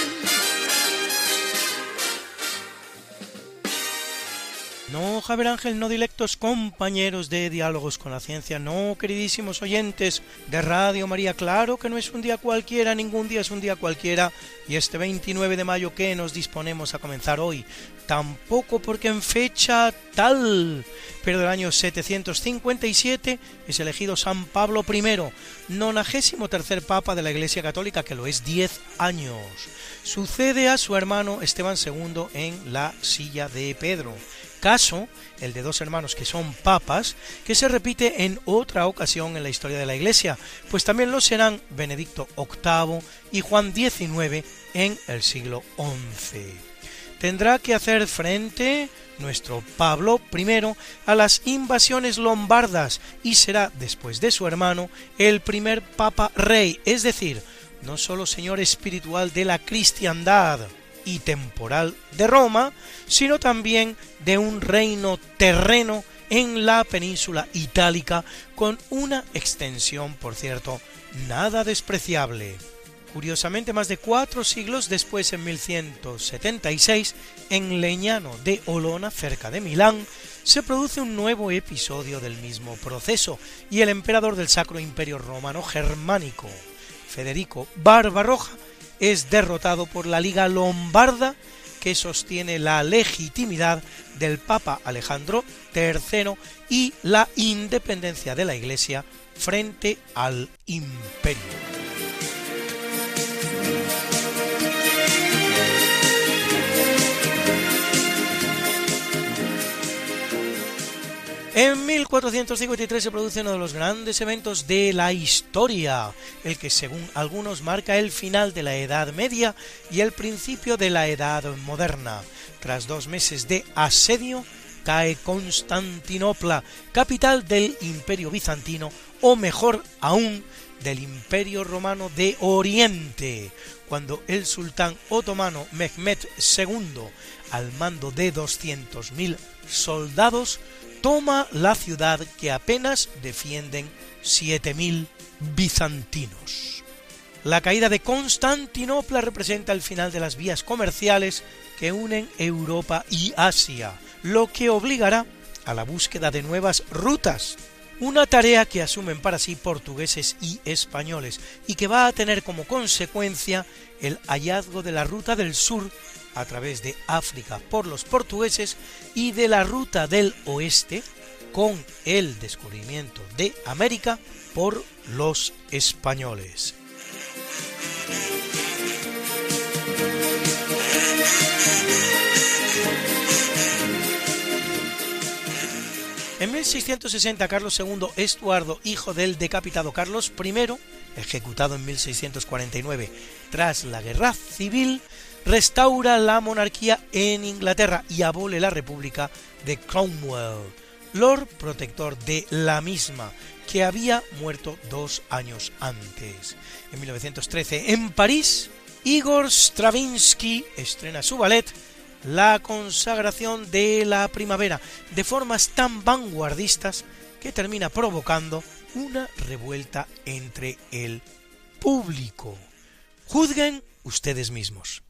No, Javier Ángel, no directos compañeros de Diálogos con la Ciencia, no, queridísimos oyentes de Radio María, claro que no es un día cualquiera, ningún día es un día cualquiera, y este 29 de mayo que nos disponemos a comenzar hoy, tampoco porque en fecha tal, pero del año 757 es elegido San Pablo I, nonagésimo tercer papa de la Iglesia Católica, que lo es 10 años. Sucede a su hermano Esteban II en la silla de Pedro caso, el de dos hermanos que son papas, que se repite en otra ocasión en la historia de la Iglesia, pues también lo serán Benedicto VIII y Juan XIX en el siglo XI. Tendrá que hacer frente nuestro Pablo I a las invasiones lombardas y será, después de su hermano, el primer papa rey, es decir, no solo señor espiritual de la cristiandad, y temporal de Roma, sino también de un reino terreno en la península itálica con una extensión, por cierto, nada despreciable. Curiosamente, más de cuatro siglos después, en 1176, en Leñano de Olona, cerca de Milán, se produce un nuevo episodio del mismo proceso, y el emperador del Sacro Imperio Romano Germánico, Federico Barbarroja, es derrotado por la Liga Lombarda que sostiene la legitimidad del Papa Alejandro III y la independencia de la Iglesia frente al imperio. En 1453 se produce uno de los grandes eventos de la historia, el que según algunos marca el final de la Edad Media y el principio de la Edad Moderna. Tras dos meses de asedio, cae Constantinopla, capital del Imperio Bizantino, o mejor aún, del Imperio Romano de Oriente, cuando el sultán otomano Mehmed II, al mando de 200.000 soldados, toma la ciudad que apenas defienden 7.000 bizantinos. La caída de Constantinopla representa el final de las vías comerciales que unen Europa y Asia, lo que obligará a la búsqueda de nuevas rutas, una tarea que asumen para sí portugueses y españoles y que va a tener como consecuencia el hallazgo de la ruta del sur a través de África por los portugueses y de la ruta del oeste con el descubrimiento de América por los españoles. En 1660 Carlos II Estuardo, hijo del decapitado Carlos I, ejecutado en 1649 tras la guerra civil, restaura la monarquía en Inglaterra y abole la República de Cromwell, Lord Protector de la misma, que había muerto dos años antes. En 1913, en París, Igor Stravinsky estrena su ballet La consagración de la primavera, de formas tan vanguardistas que termina provocando una revuelta entre el público. Juzguen ustedes mismos.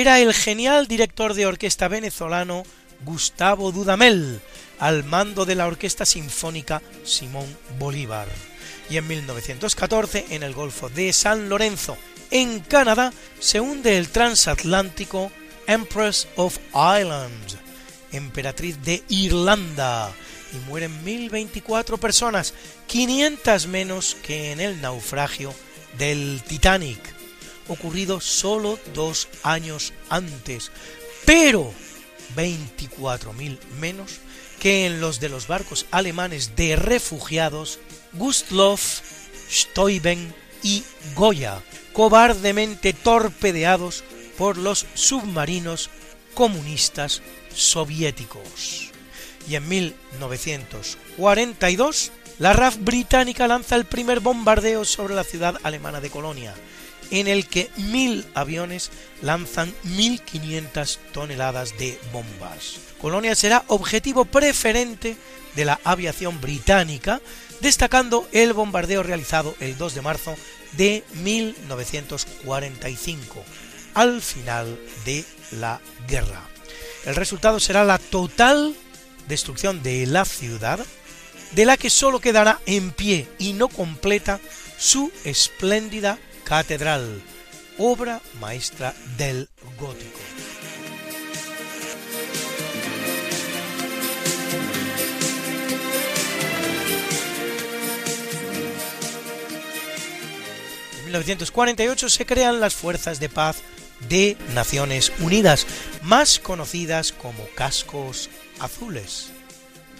Era el genial director de orquesta venezolano Gustavo Dudamel, al mando de la Orquesta Sinfónica Simón Bolívar. Y en 1914, en el Golfo de San Lorenzo, en Canadá, se hunde el transatlántico Empress of Ireland, emperatriz de Irlanda, y mueren 1024 personas, 500 menos que en el naufragio del Titanic, ocurrido solo dos años antes, pero 24.000 menos que en los de los barcos alemanes de refugiados Gustloff, Steuben y Goya, cobardemente torpedeados por los submarinos comunistas soviéticos. Y en 1942, la RAF británica lanza el primer bombardeo sobre la ciudad alemana de Colonia, en el que mil aviones lanzan 1.500 toneladas de bombas. Colonia será objetivo preferente de la aviación británica, destacando el bombardeo realizado el 2 de marzo de 1945, al final de la guerra. El resultado será la total destrucción de la ciudad, de la que solo quedará en pie y no completa su espléndida catedral, obra maestra del gótico. En 1948 se crean las Fuerzas de Paz de Naciones Unidas, más conocidas como cascos azules.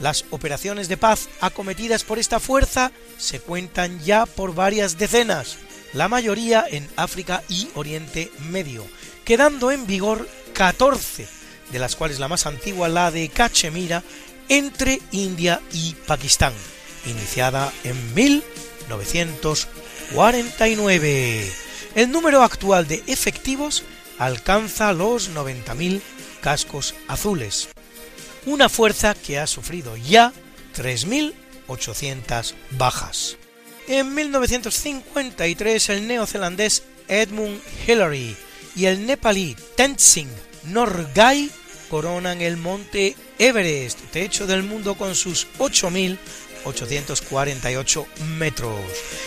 Las operaciones de paz acometidas por esta fuerza se cuentan ya por varias decenas, la mayoría en África y Oriente Medio, quedando en vigor 14, de las cuales la más antigua, la de Cachemira, entre India y Pakistán, iniciada en 1949. El número actual de efectivos alcanza los 90.000 cascos azules, una fuerza que ha sufrido ya 3.800 bajas. En 1953 el neozelandés Edmund Hillary y el nepalí Tenzing Norgay coronan el monte Everest, techo del mundo con sus 8.848 metros.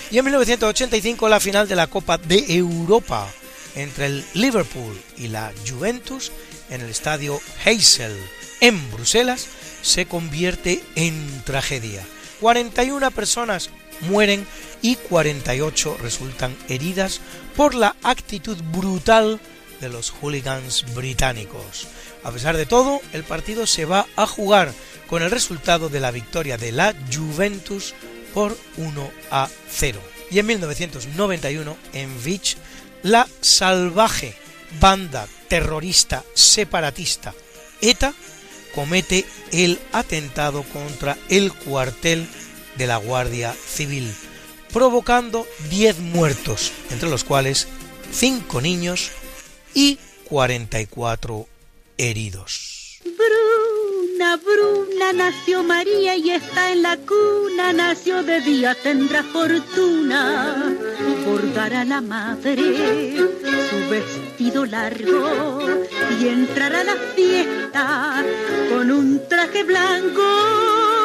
Y en 1985 la final de la Copa de Europa entre el Liverpool y la Juventus en el estadio Heysel en Bruselas se convierte en tragedia. 41 personas mueren y 48 resultan heridas por la actitud brutal de los hooligans británicos. A pesar de todo, el partido se va a jugar con el resultado de la victoria de la Juventus por 1 a 0. Y en 1991, en Vich, la salvaje banda terrorista separatista ETA comete el atentado contra el cuartel de la Guardia Civil, provocando 10 muertos, entre los cuales 5 niños y 44 heridos. Bruna, Bruna, nació María y está en la cuna, nació de día, tendrá fortuna. Por dar a la madre su vestido largo y entrar a la fiesta con un traje blanco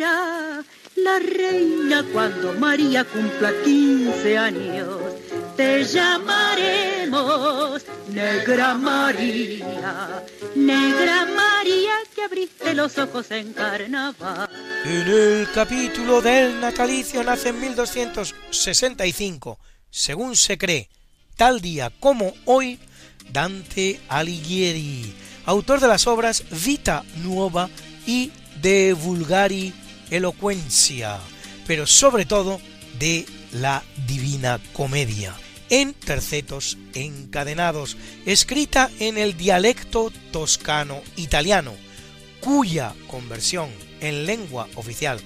la reina cuando María cumpla 15 años. Te llamaremos Negra María, Negra María que abriste los ojos en carnaval. En el capítulo del natalicio nace en 1265, según se cree, tal día como hoy, Dante Alighieri, autor de las obras Vita Nuova y De Vulgari Eloquencia, pero sobre todo de la Divina Comedia, en tercetos encadenados, escrita en el dialecto toscano italiano, cuya conversión en lengua oficial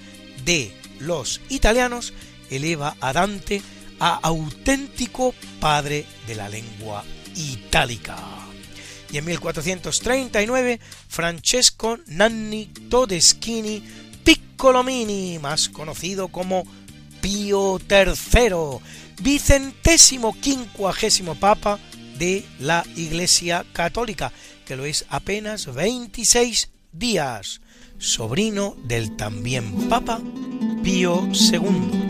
de los italianos eleva a Dante a auténtico padre de la lengua itálica. Y en 1439 Francesco Nanni Todeschini Piccolomini, más conocido como Pío III, vicentésimo quincuagésimo papa de la Iglesia Católica, que lo es apenas 26 días, sobrino del también Papa Pío II.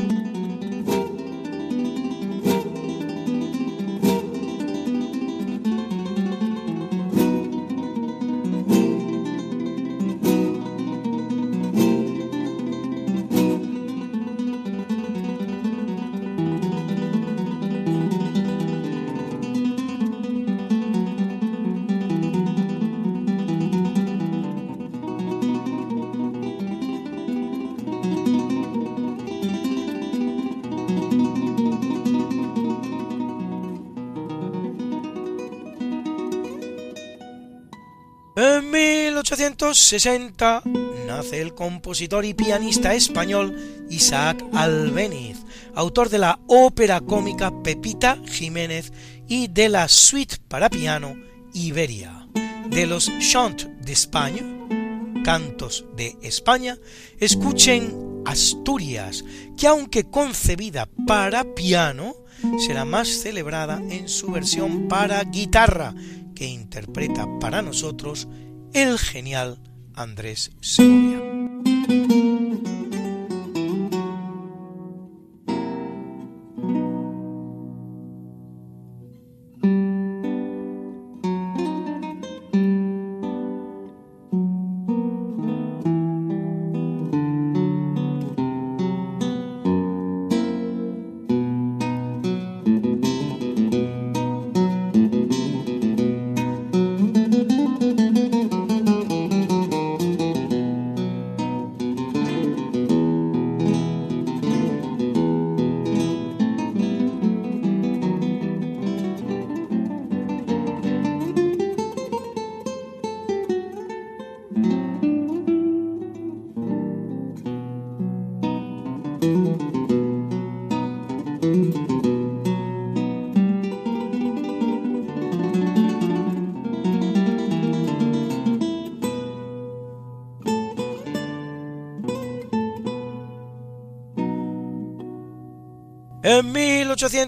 1860 nace el compositor y pianista español Isaac Albéniz, autor de la ópera cómica Pepita Jiménez y de la suite para piano Iberia. De los Chants d'Espagne, Cantos de España, escuchen Asturias, que aunque concebida para piano, será más celebrada en su versión para guitarra, que interpreta para nosotros el genial Andrés Segovia.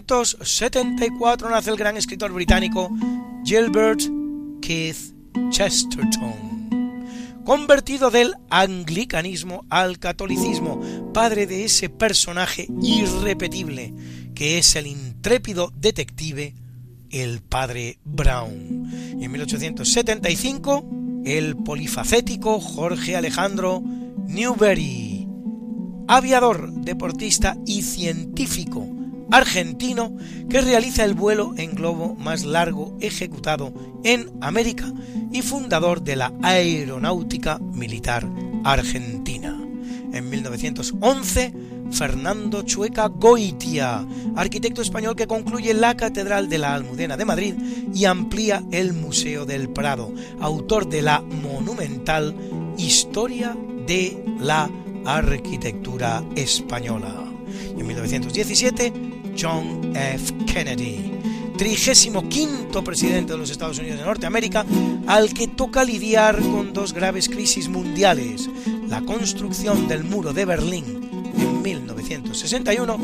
1874 nace el gran escritor británico Gilbert Keith Chesterton, convertido del anglicanismo al catolicismo, padre de ese personaje irrepetible que es el intrépido detective el padre Brown. En 1875 el polifacético Jorge Alejandro Newbery aviador, deportista y científico argentino que realiza el vuelo en globo más largo ejecutado en América y fundador de la Aeronáutica Militar Argentina. En 1911, Fernando Chueca Goitia, arquitecto español que concluye la Catedral de la Almudena de Madrid y amplía el Museo del Prado, autor de la monumental Historia de la arquitectura española. En 1917, John F. Kennedy, trigésimo quinto presidente de los Estados Unidos de Norteamérica, al que toca lidiar con dos graves crisis mundiales, la construcción del muro de Berlín en 1961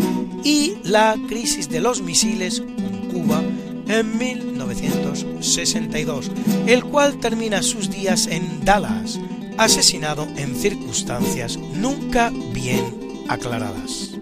y la crisis de los misiles con Cuba en 1962, el cual termina sus días en Dallas, asesinado en circunstancias nunca bien aclaradas.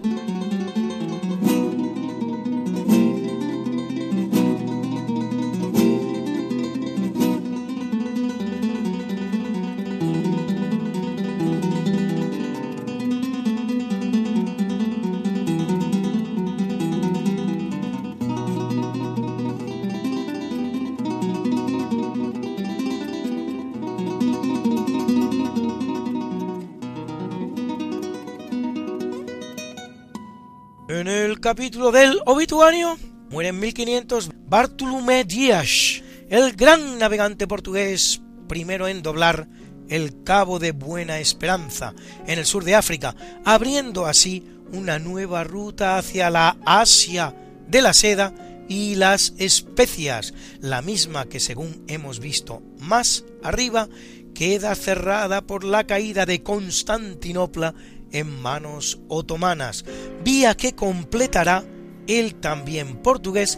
Capítulo del obituario muere en 1500 Bartolomé Dias, el gran navegante portugués, primero en doblar el Cabo de Buena Esperanza en el sur de África, abriendo así una nueva ruta hacia la Asia de la seda y las especias, la misma que según hemos visto más arriba, queda cerrada por la caída de Constantinopla en manos otomanas, vía que completará el también portugués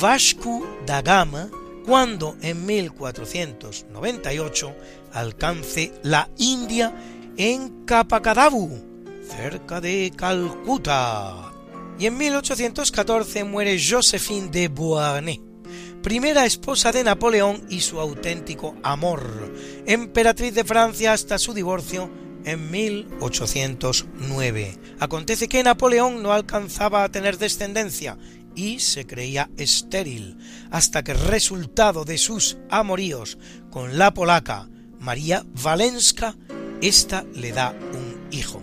Vasco da Gama cuando en 1498 alcance la India en Kapakadavu, cerca de Calcuta. Y en 1814 muere Josephine de Beauharnais, primera esposa de Napoleón y su auténtico amor, emperatriz de Francia hasta su divorcio en 1809. Acontece que Napoleón no alcanzaba a tener descendencia y se creía estéril, hasta que resultado de sus amoríos con la polaca María Valenska, ésta le da un hijo,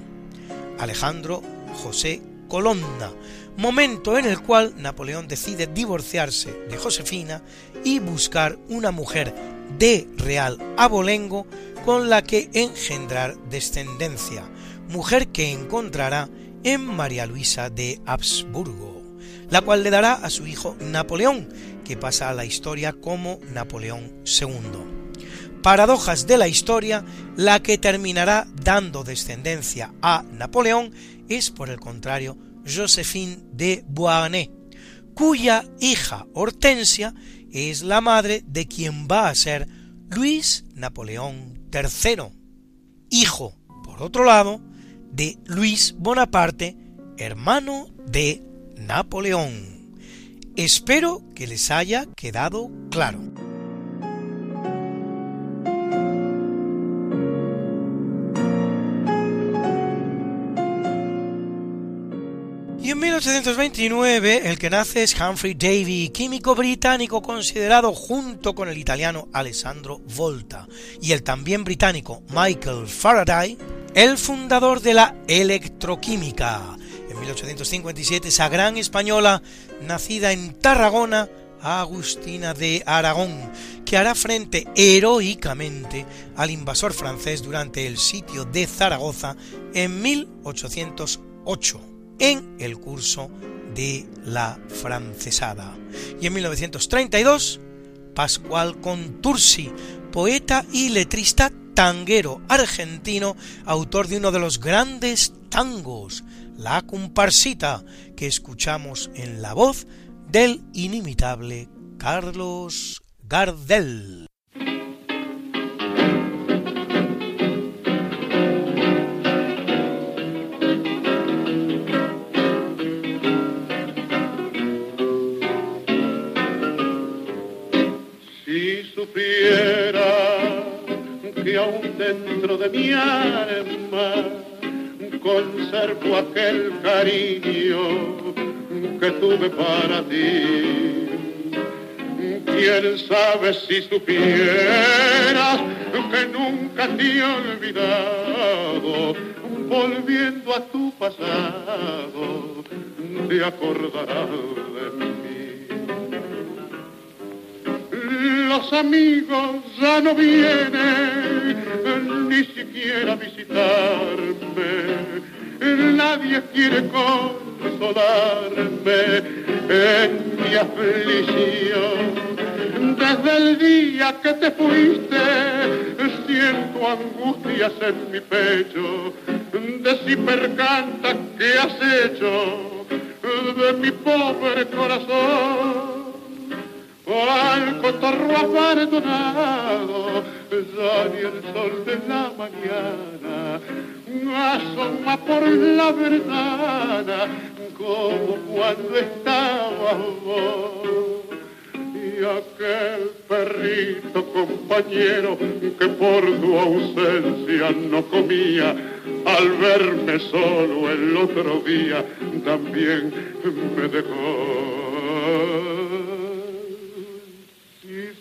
Alejandro José Colonna, momento en el cual Napoleón decide divorciarse de Josefina y buscar una mujer de real abolengo con la que engendrar descendencia, mujer que encontrará en María Luisa de Habsburgo, la cual le dará a su hijo Napoleón, que pasa a la historia como Napoleón II. Paradojas de la historia, la que terminará dando descendencia a Napoleón es, por el contrario, Josephine de Beauharnais, cuya hija Hortensia es la madre de quien va a ser Luis Napoleón III, hijo, por otro lado, de Luis Bonaparte, hermano de Napoleón. Espero que les haya quedado claro. En 1829 el que nace es Humphrey Davy, químico británico considerado junto con el italiano Alessandro Volta y el también británico Michael Faraday, el fundador de la electroquímica. En 1857 esa gran española nacida en Tarragona, Agustina de Aragón, que hará frente heroicamente al invasor francés durante el sitio de Zaragoza en 1808 en el curso de la francesada. Y en 1932, Pascual Contursi, poeta y letrista tanguero argentino, autor de uno de los grandes tangos, La comparsita, que escuchamos en la voz del inimitable Carlos Gardel. Aún dentro de mi alma conservo aquel cariño que tuve para ti. Quién sabe si supieras que nunca te he olvidado, volviendo a tu pasado, te acordarás de mí. Los amigos ya no vienen ni siquiera visitarme. Nadie quiere consolarme en mi aflicción. Desde el día que te fuiste, siento angustias en mi pecho. De si percanta que has hecho de mi pobre corazón al cotorro abandonado, ya ni el sol de la mañana asoma por la ventana como cuando estaba vos. Y aquel perrito compañero que por tu ausencia no comía, al verme solo el otro día también me dejó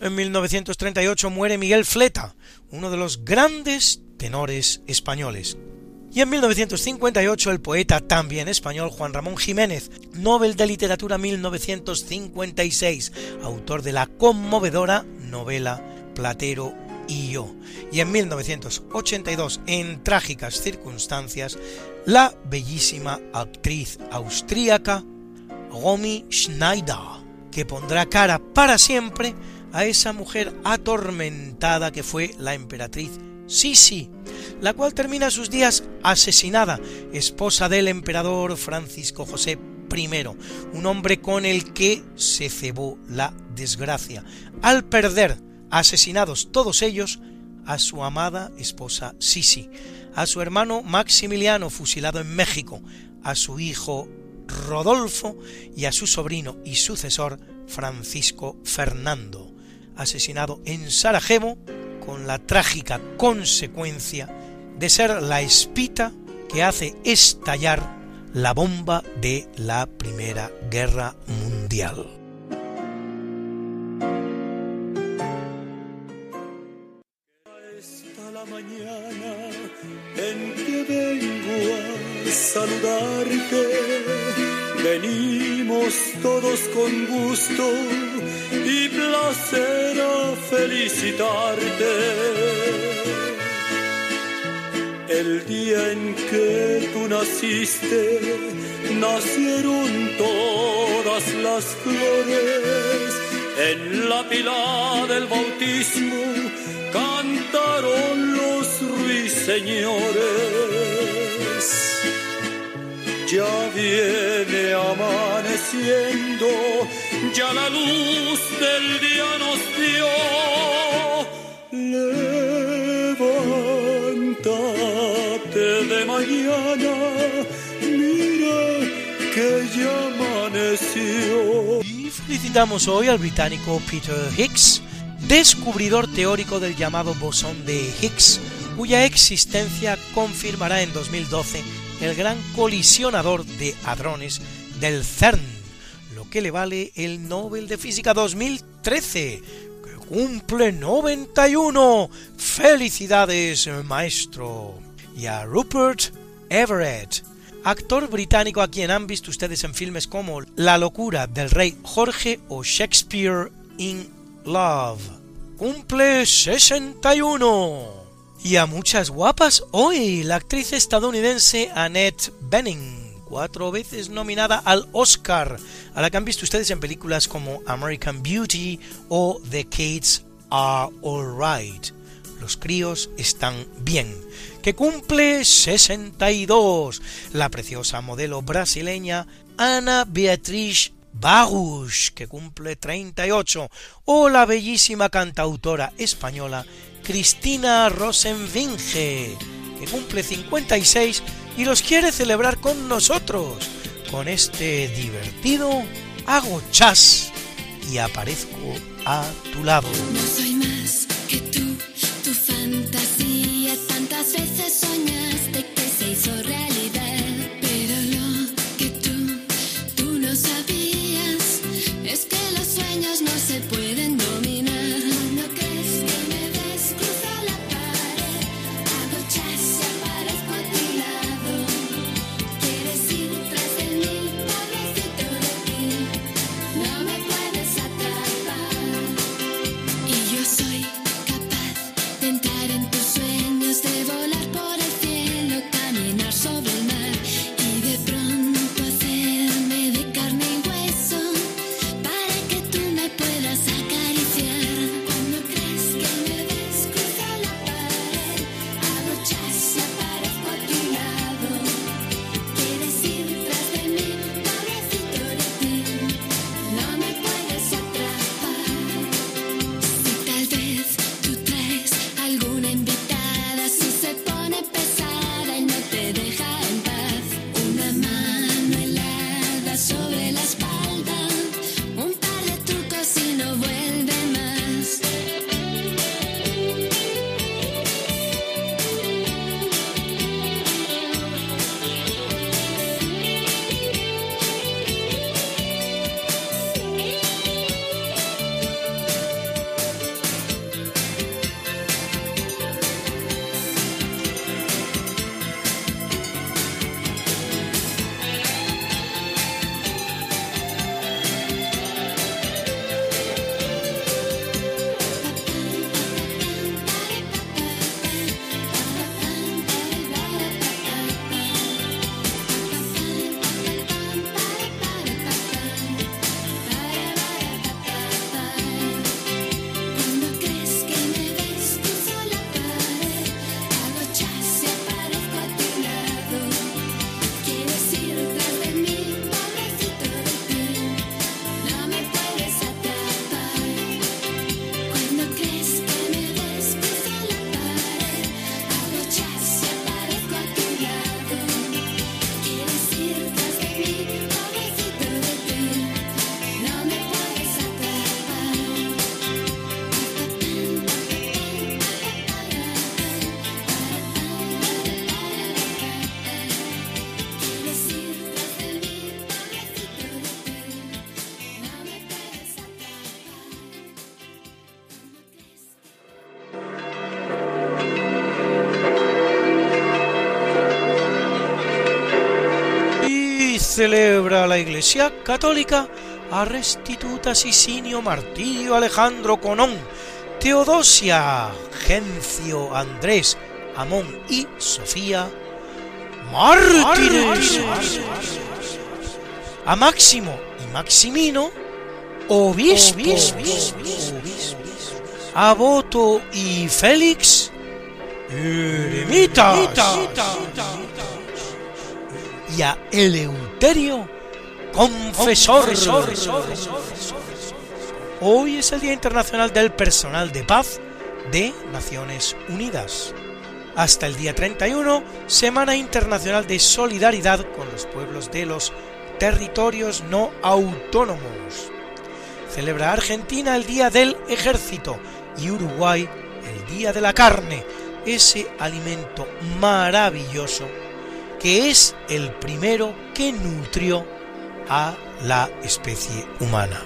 En 1938 muere Miguel Fleta, uno de los grandes tenores españoles. Y en 1958 el poeta también español Juan Ramón Jiménez, Nobel de Literatura 1956, autor de la conmovedora novela Platero y yo. Y en 1982, en trágicas circunstancias, la bellísima actriz austríaca Romy Schneider, que pondrá cara para siempre a esa mujer atormentada que fue la emperatriz Sisi, la cual termina sus días asesinada, esposa del emperador Francisco José I, un hombre con el que se cebó la desgracia, al perder, asesinados todos ellos, a su amada esposa Sisi, a su hermano Maximiliano fusilado en México, a su hijo Rodolfo y a su sobrino y sucesor Francisco Fernando asesinado en Sarajevo con la trágica consecuencia de ser la espita que hace estallar la bomba de la Primera Guerra Mundial. La mañana en que vengo a saludarte, venimos todos con gusto y placer felicitarte el día en que tú naciste, nacieron todas las flores. En la pila del bautismo cantaron los ruiseñores. Ya viene amaneciendo, ya la luz del día nos dio de mañana, mira que ya amaneció. Y felicitamos hoy al británico Peter Higgs, descubridor teórico del llamado bosón de Higgs, cuya existencia confirmará en 2012 el gran colisionador de hadrones del CERN, que le vale el Nobel de Física 2013, cumple 91. Felicidades, maestro. Y a Rupert Everett, actor británico a quien han visto ustedes en filmes como La locura del rey Jorge o Shakespeare in Love. Cumple 61. Y a muchas guapas hoy, la actriz estadounidense Annette Bening, cuatro veces nominada al Oscar, a la que han visto ustedes en películas como American Beauty o The Kids Are Alright. Los críos están bien. Que cumple 62. La preciosa modelo brasileña Ana Beatriz Bagus, que cumple 38. O la bellísima cantautora española Cristina Rosenvinge, que cumple 56 y los quiere celebrar con nosotros. Con este divertido hago chas y aparezco a tu lado. No soy más que tú, tu fantasía. Tantas veces soñaste que se hizo realidad. Celebra la Iglesia Católica a Restituta Sisinio Martirio Alejandro Conón, Teodosia, Gencio Andrés, Amón y Sofía, mártires. A Máximo y Maximino, obispos. A Boto y Félix, eremitas. Y a Eleuterio, confesor. Hoy es el Día Internacional del Personal de Paz de Naciones Unidas. Hasta el día 31, Semana Internacional de Solidaridad con los pueblos de los territorios no autónomos. Celebra Argentina el Día del Ejército y Uruguay el Día de la Carne, ese alimento maravilloso que es el primero que nutrió a la especie humana.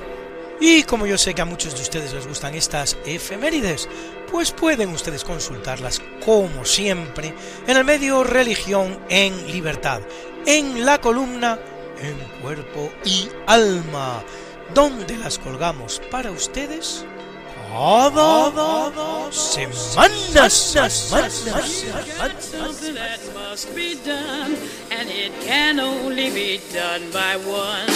Y como yo sé que a muchos de ustedes les gustan estas efemérides, pues pueden ustedes consultarlas como siempre en el medio Religión en Libertad, en la columna En Cuerpo y Alma, donde las colgamos para ustedes cada semana. Something that must be done, and it can only be done by one.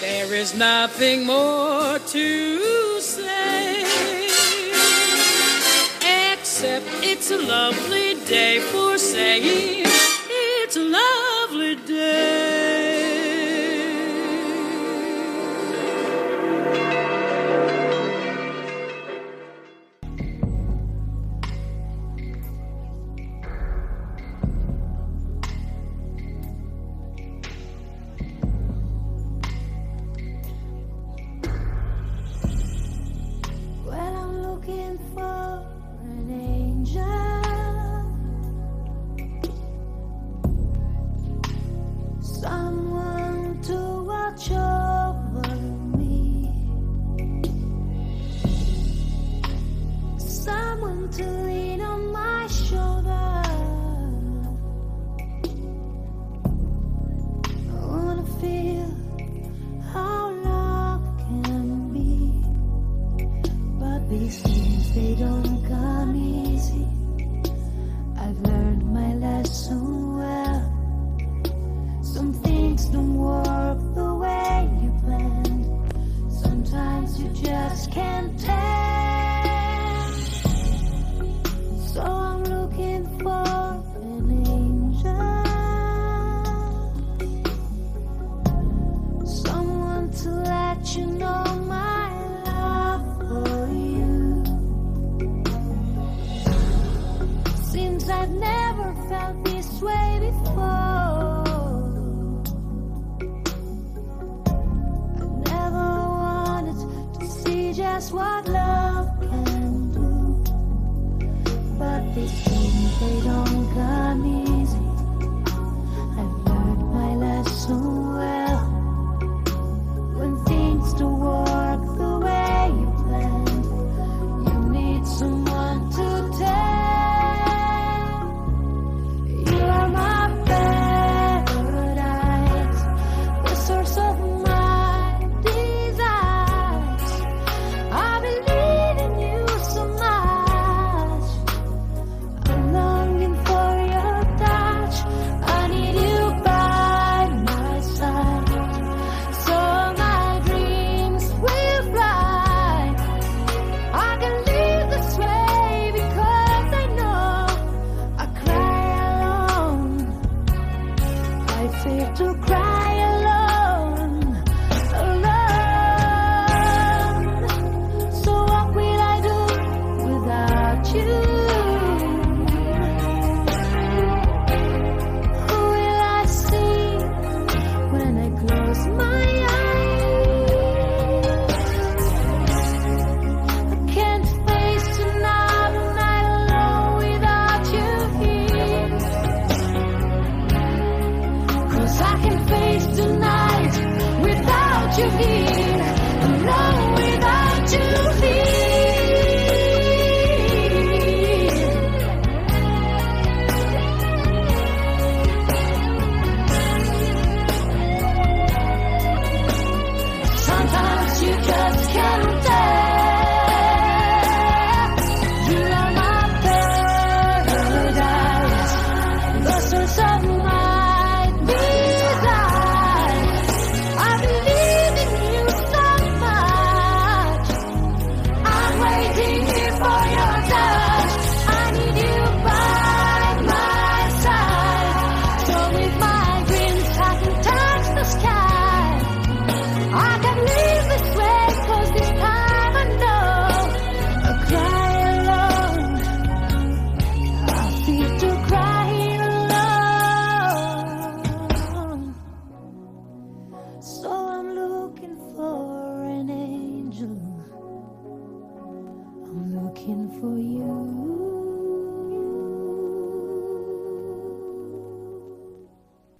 There is nothing more to say, except it's a lovely day for saying it's a lovely day.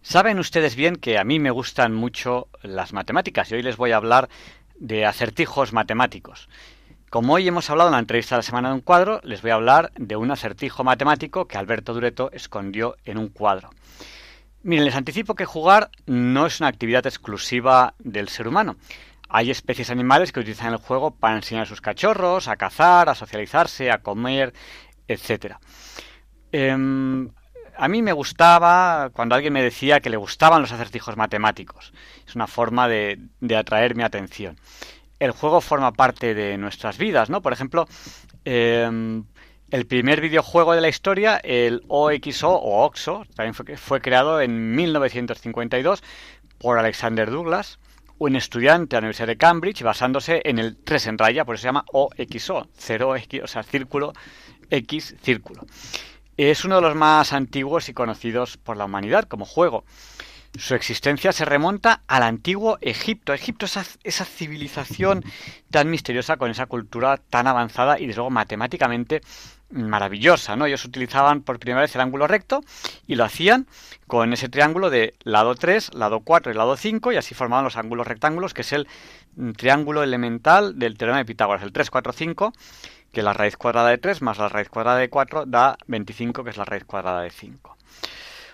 Saben ustedes bien que a mí me gustan mucho las matemáticas y hoy les voy a hablar de acertijos matemáticos. Como hoy hemos hablado en la entrevista de la semana de un cuadro, les voy a hablar de un acertijo matemático que Alberto Dureto escondió en un cuadro. Miren, les anticipo que jugar no es una actividad exclusiva del ser humano. Hay especies animales que utilizan el juego para enseñar a sus cachorros, a cazar, a socializarse, a comer, etc. Em, a mí me gustaba cuando alguien me decía que le gustaban los acertijos matemáticos. Es una forma de, de atraer mi atención. El juego forma parte de nuestras vidas, ¿no? Por ejemplo, em, el primer videojuego de la historia, el OXO o OXO, también fue, fue creado en 1952 por Alexander Douglas, un estudiante de la Universidad de Cambridge, basándose en el 3 en raya, por eso se llama OXO, 0X, o sea, círculo X, círculo. Es uno de los más antiguos y conocidos por la humanidad como juego. Su existencia se remonta al antiguo Egipto. Egipto, esa, esa civilización <laughs> tan misteriosa con esa cultura tan avanzada y desde luego matemáticamente maravillosa, ¿no? Ellos utilizaban por primera vez el ángulo recto y lo hacían con ese triángulo de lado 3, lado 4 y lado 5 y así formaban los ángulos rectángulos, que es el mm, triángulo elemental del teorema de Pitágoras, el 3, 4, 5, que la raíz cuadrada de 3 más la raíz cuadrada de 4 da 25, que es la raíz cuadrada de 5.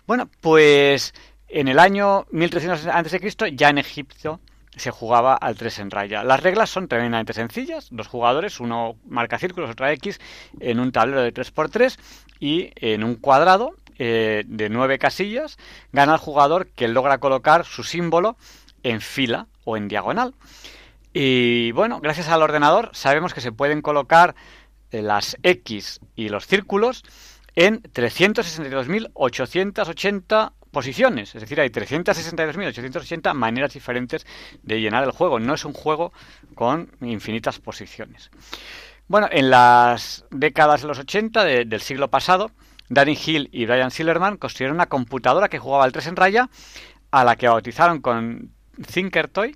Bueno, pues en el año 1300 a.C. ya en Egipto se jugaba al 3 en raya. Las reglas son tremendamente sencillas. Dos jugadores, uno marca círculos, otro X, en un tablero de 3x3 y en un cuadrado eh, de 9 casillas gana el jugador que logra colocar su símbolo en fila o en diagonal. Y bueno, gracias al ordenador sabemos que se pueden colocar eh, las X y los círculos en 362.880 posiciones. Es decir, hay 362.880 maneras diferentes de llenar el juego. No es un juego con infinitas posiciones. Bueno, en las décadas de los 80 del siglo pasado, Danny Hill y Brian Silverman construyeron una computadora que jugaba al 3 en raya, a la que bautizaron con Thinkertoy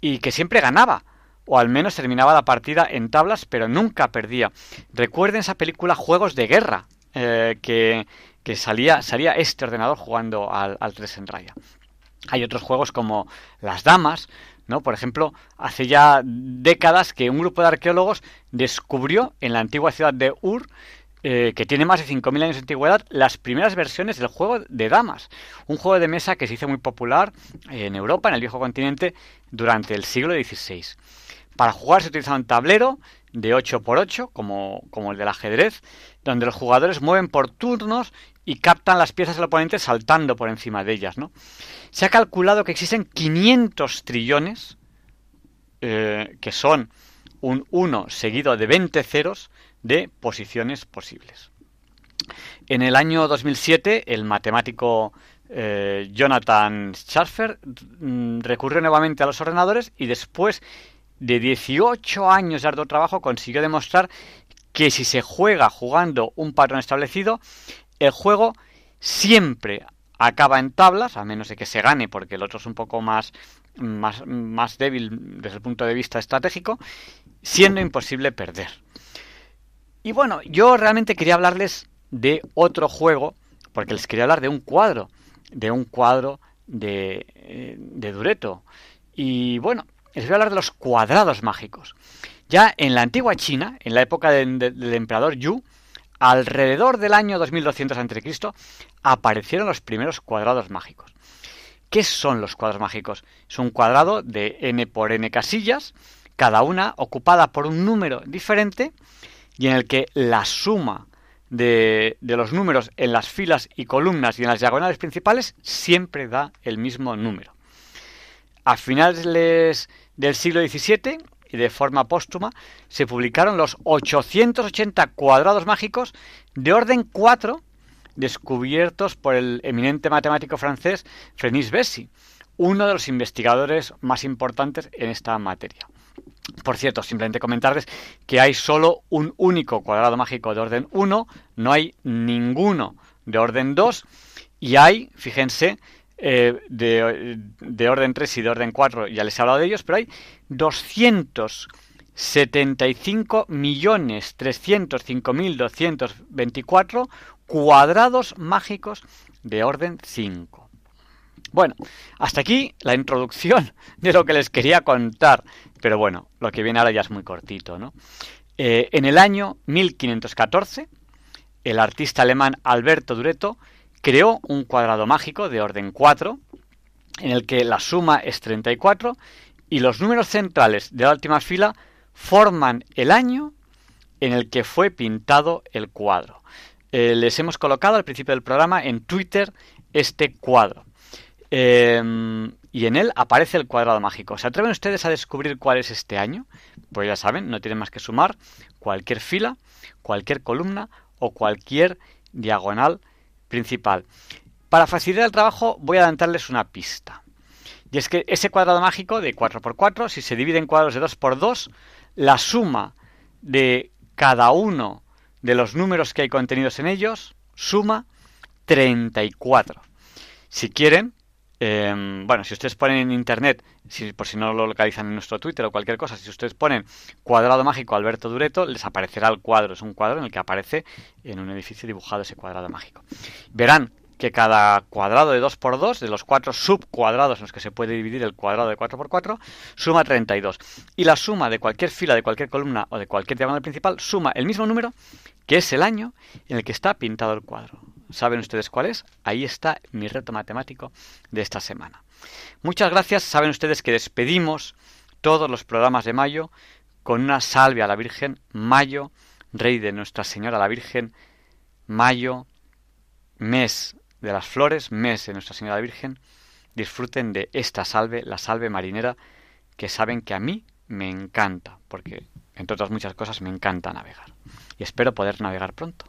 y que siempre ganaba. O al menos terminaba la partida en tablas, pero nunca perdía. Recuerden esa película Juegos de Guerra, eh, que que salía, salía este ordenador jugando al, 3 en raya. Hay otros juegos como Las Damas, ¿no? Por ejemplo, hace ya décadas que un grupo de arqueólogos descubrió en la antigua ciudad de Ur, eh, que tiene más de 5.000 años de antigüedad, las primeras versiones del juego de damas. Un juego de mesa que se hizo muy popular en Europa, en el viejo continente, durante el siglo XVI. Para jugar se utilizaba un tablero de 8x8, como, como el del ajedrez, donde los jugadores mueven por turnos y captan las piezas del oponente saltando por encima de ellas. ¿no? Se ha calculado que existen 500 trillones, eh, que son un 1 seguido de 20 ceros de posiciones posibles. En el año 2007, el matemático eh, Jonathan Schaffer mm, recurrió nuevamente a los ordenadores y después de 18 años de arduo trabajo consiguió demostrar que si se juega jugando un patrón establecido, el juego siempre acaba en tablas, a menos de que se gane, porque el otro es un poco más, más, más débil desde el punto de vista estratégico, siendo imposible perder. Y bueno, yo realmente quería hablarles de otro juego, porque les quería hablar de un cuadro, de un cuadro de, eh, de Dureto. Y bueno, les voy a hablar de los cuadrados mágicos. Ya en la antigua China, en la época del emperador Yu, alrededor del año 2200 a.C., aparecieron los primeros cuadrados mágicos. ¿Qué son los cuadrados mágicos? Es un cuadrado de n por n casillas, cada una ocupada por un número diferente y en el que la suma de, los números en las filas y columnas y en las diagonales principales siempre da el mismo número. A finales del siglo XVII y de forma póstuma, se publicaron los 880 cuadrados mágicos de orden 4 descubiertos por el eminente matemático francés Frenis Bessy, uno de los investigadores más importantes en esta materia. Por cierto, simplemente comentarles que hay solo un único cuadrado mágico de orden 1, no hay ninguno de orden 2 y hay, fíjense, eh, de, de, orden 3 y de orden 4, ya les he hablado de ellos, pero hay 275.305.224 cuadrados mágicos de orden 5. Bueno, hasta aquí la introducción de lo que les quería contar. Pero bueno, lo que viene ahora ya es muy cortito, ¿no? Eh, en el año 1514, el artista alemán Alberto Duretto creó un cuadrado mágico de orden 4, en el que la suma es 34 y los números centrales de la última fila forman el año en el que fue pintado el cuadro. Eh, les hemos colocado al principio del programa en Twitter este cuadro. Em, y en él aparece el cuadrado mágico. ¿Se atreven ustedes a descubrir cuál es este año? Pues ya saben, no tienen más que sumar cualquier fila, cualquier columna o cualquier diagonal principal. Para facilitar el trabajo voy a adelantarles una pista. Y es que ese cuadrado mágico de 4x4, si se divide en cuadros de 2x2, la suma de cada uno de los números que hay contenidos en ellos suma 34. Si quieren, Em, bueno, si ustedes ponen en internet, si, por si no lo localizan en nuestro Twitter o cualquier cosa, si ustedes ponen cuadrado mágico Alberto Dureto, les aparecerá el cuadro. Es un cuadro en el que aparece en un edificio dibujado ese cuadrado mágico. Verán que cada cuadrado de 2x2, de los cuatro subcuadrados en los que se puede dividir el cuadrado de 4x4, suma 32. Y la suma de cualquier fila, de cualquier columna o de cualquier diagonal principal suma el mismo número que es el año en el que está pintado el cuadro. ¿Saben ustedes cuál es? Ahí está mi reto matemático de esta semana. Muchas gracias. Saben ustedes que despedimos todos los programas de mayo con una salve a la Virgen. Mayo, Rey de Nuestra Señora la Virgen. Mayo, mes de las flores, mes de Nuestra Señora la Virgen. Disfruten de esta salve, la salve marinera, que saben que a mí me encanta, porque entre otras muchas cosas me encanta navegar. Y espero poder navegar pronto.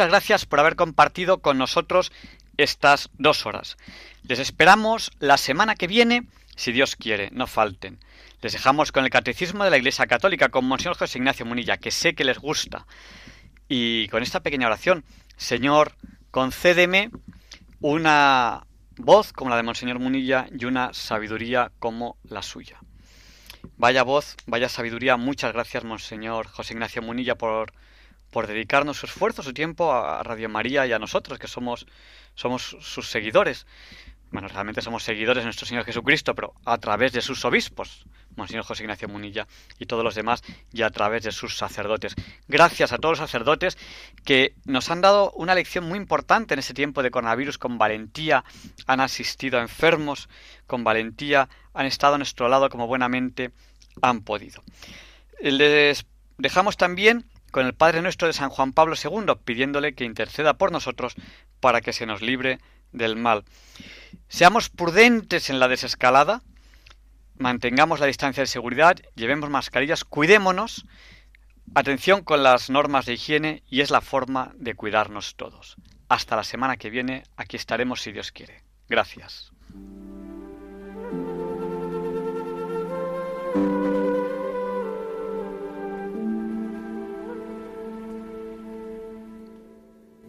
Muchas gracias por haber compartido con nosotros estas dos horas. Les esperamos la semana que viene, si Dios quiere, no falten. Les dejamos con el Catecismo de la Iglesia Católica con Monseñor José Ignacio Munilla, que sé que les gusta. Y con esta pequeña oración, Señor, concédeme una voz como la de Monseñor Munilla y una sabiduría como la suya. Vaya voz, vaya sabiduría. Muchas gracias, Monseñor José Ignacio Munilla, por por dedicarnos su esfuerzo, su tiempo a Radio María y a nosotros, que somos, somos sus seguidores. Bueno, realmente somos seguidores de nuestro Señor Jesucristo, pero a través de sus obispos, Monseñor José Ignacio Munilla y todos los demás, y a través de sus sacerdotes. Gracias a todos los sacerdotes que nos han dado una lección muy importante en ese tiempo de coronavirus, con valentía han asistido a enfermos, con valentía han estado a nuestro lado como buenamente han podido. Les dejamos también con el Padre nuestro de San Juan Pablo II, pidiéndole que interceda por nosotros para que se nos libre del mal. Seamos prudentes en la desescalada, mantengamos la distancia de seguridad, llevemos mascarillas, cuidémonos, atención con las normas de higiene y es la forma de cuidarnos todos. Hasta la semana que viene, aquí estaremos si Dios quiere. Gracias.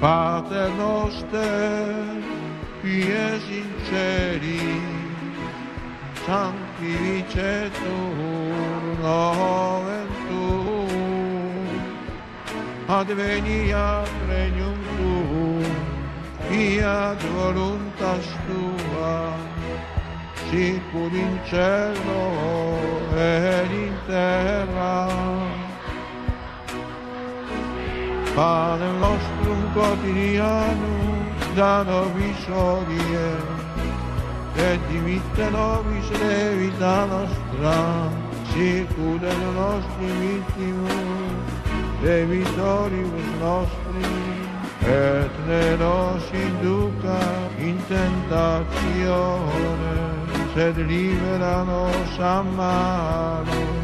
Pater noster, qui es in celi, sanctificetur nomen tuum, adveniat regnum tuum, fiat voluntas tua, sicur in cielo ed in terra. Pane nostrum quotidianum da nobis hodie et dimitte nobis levita nostra sicud et nostri vittimus debitoribus nostri et ne nos induca in tentatione sed libera nos a malo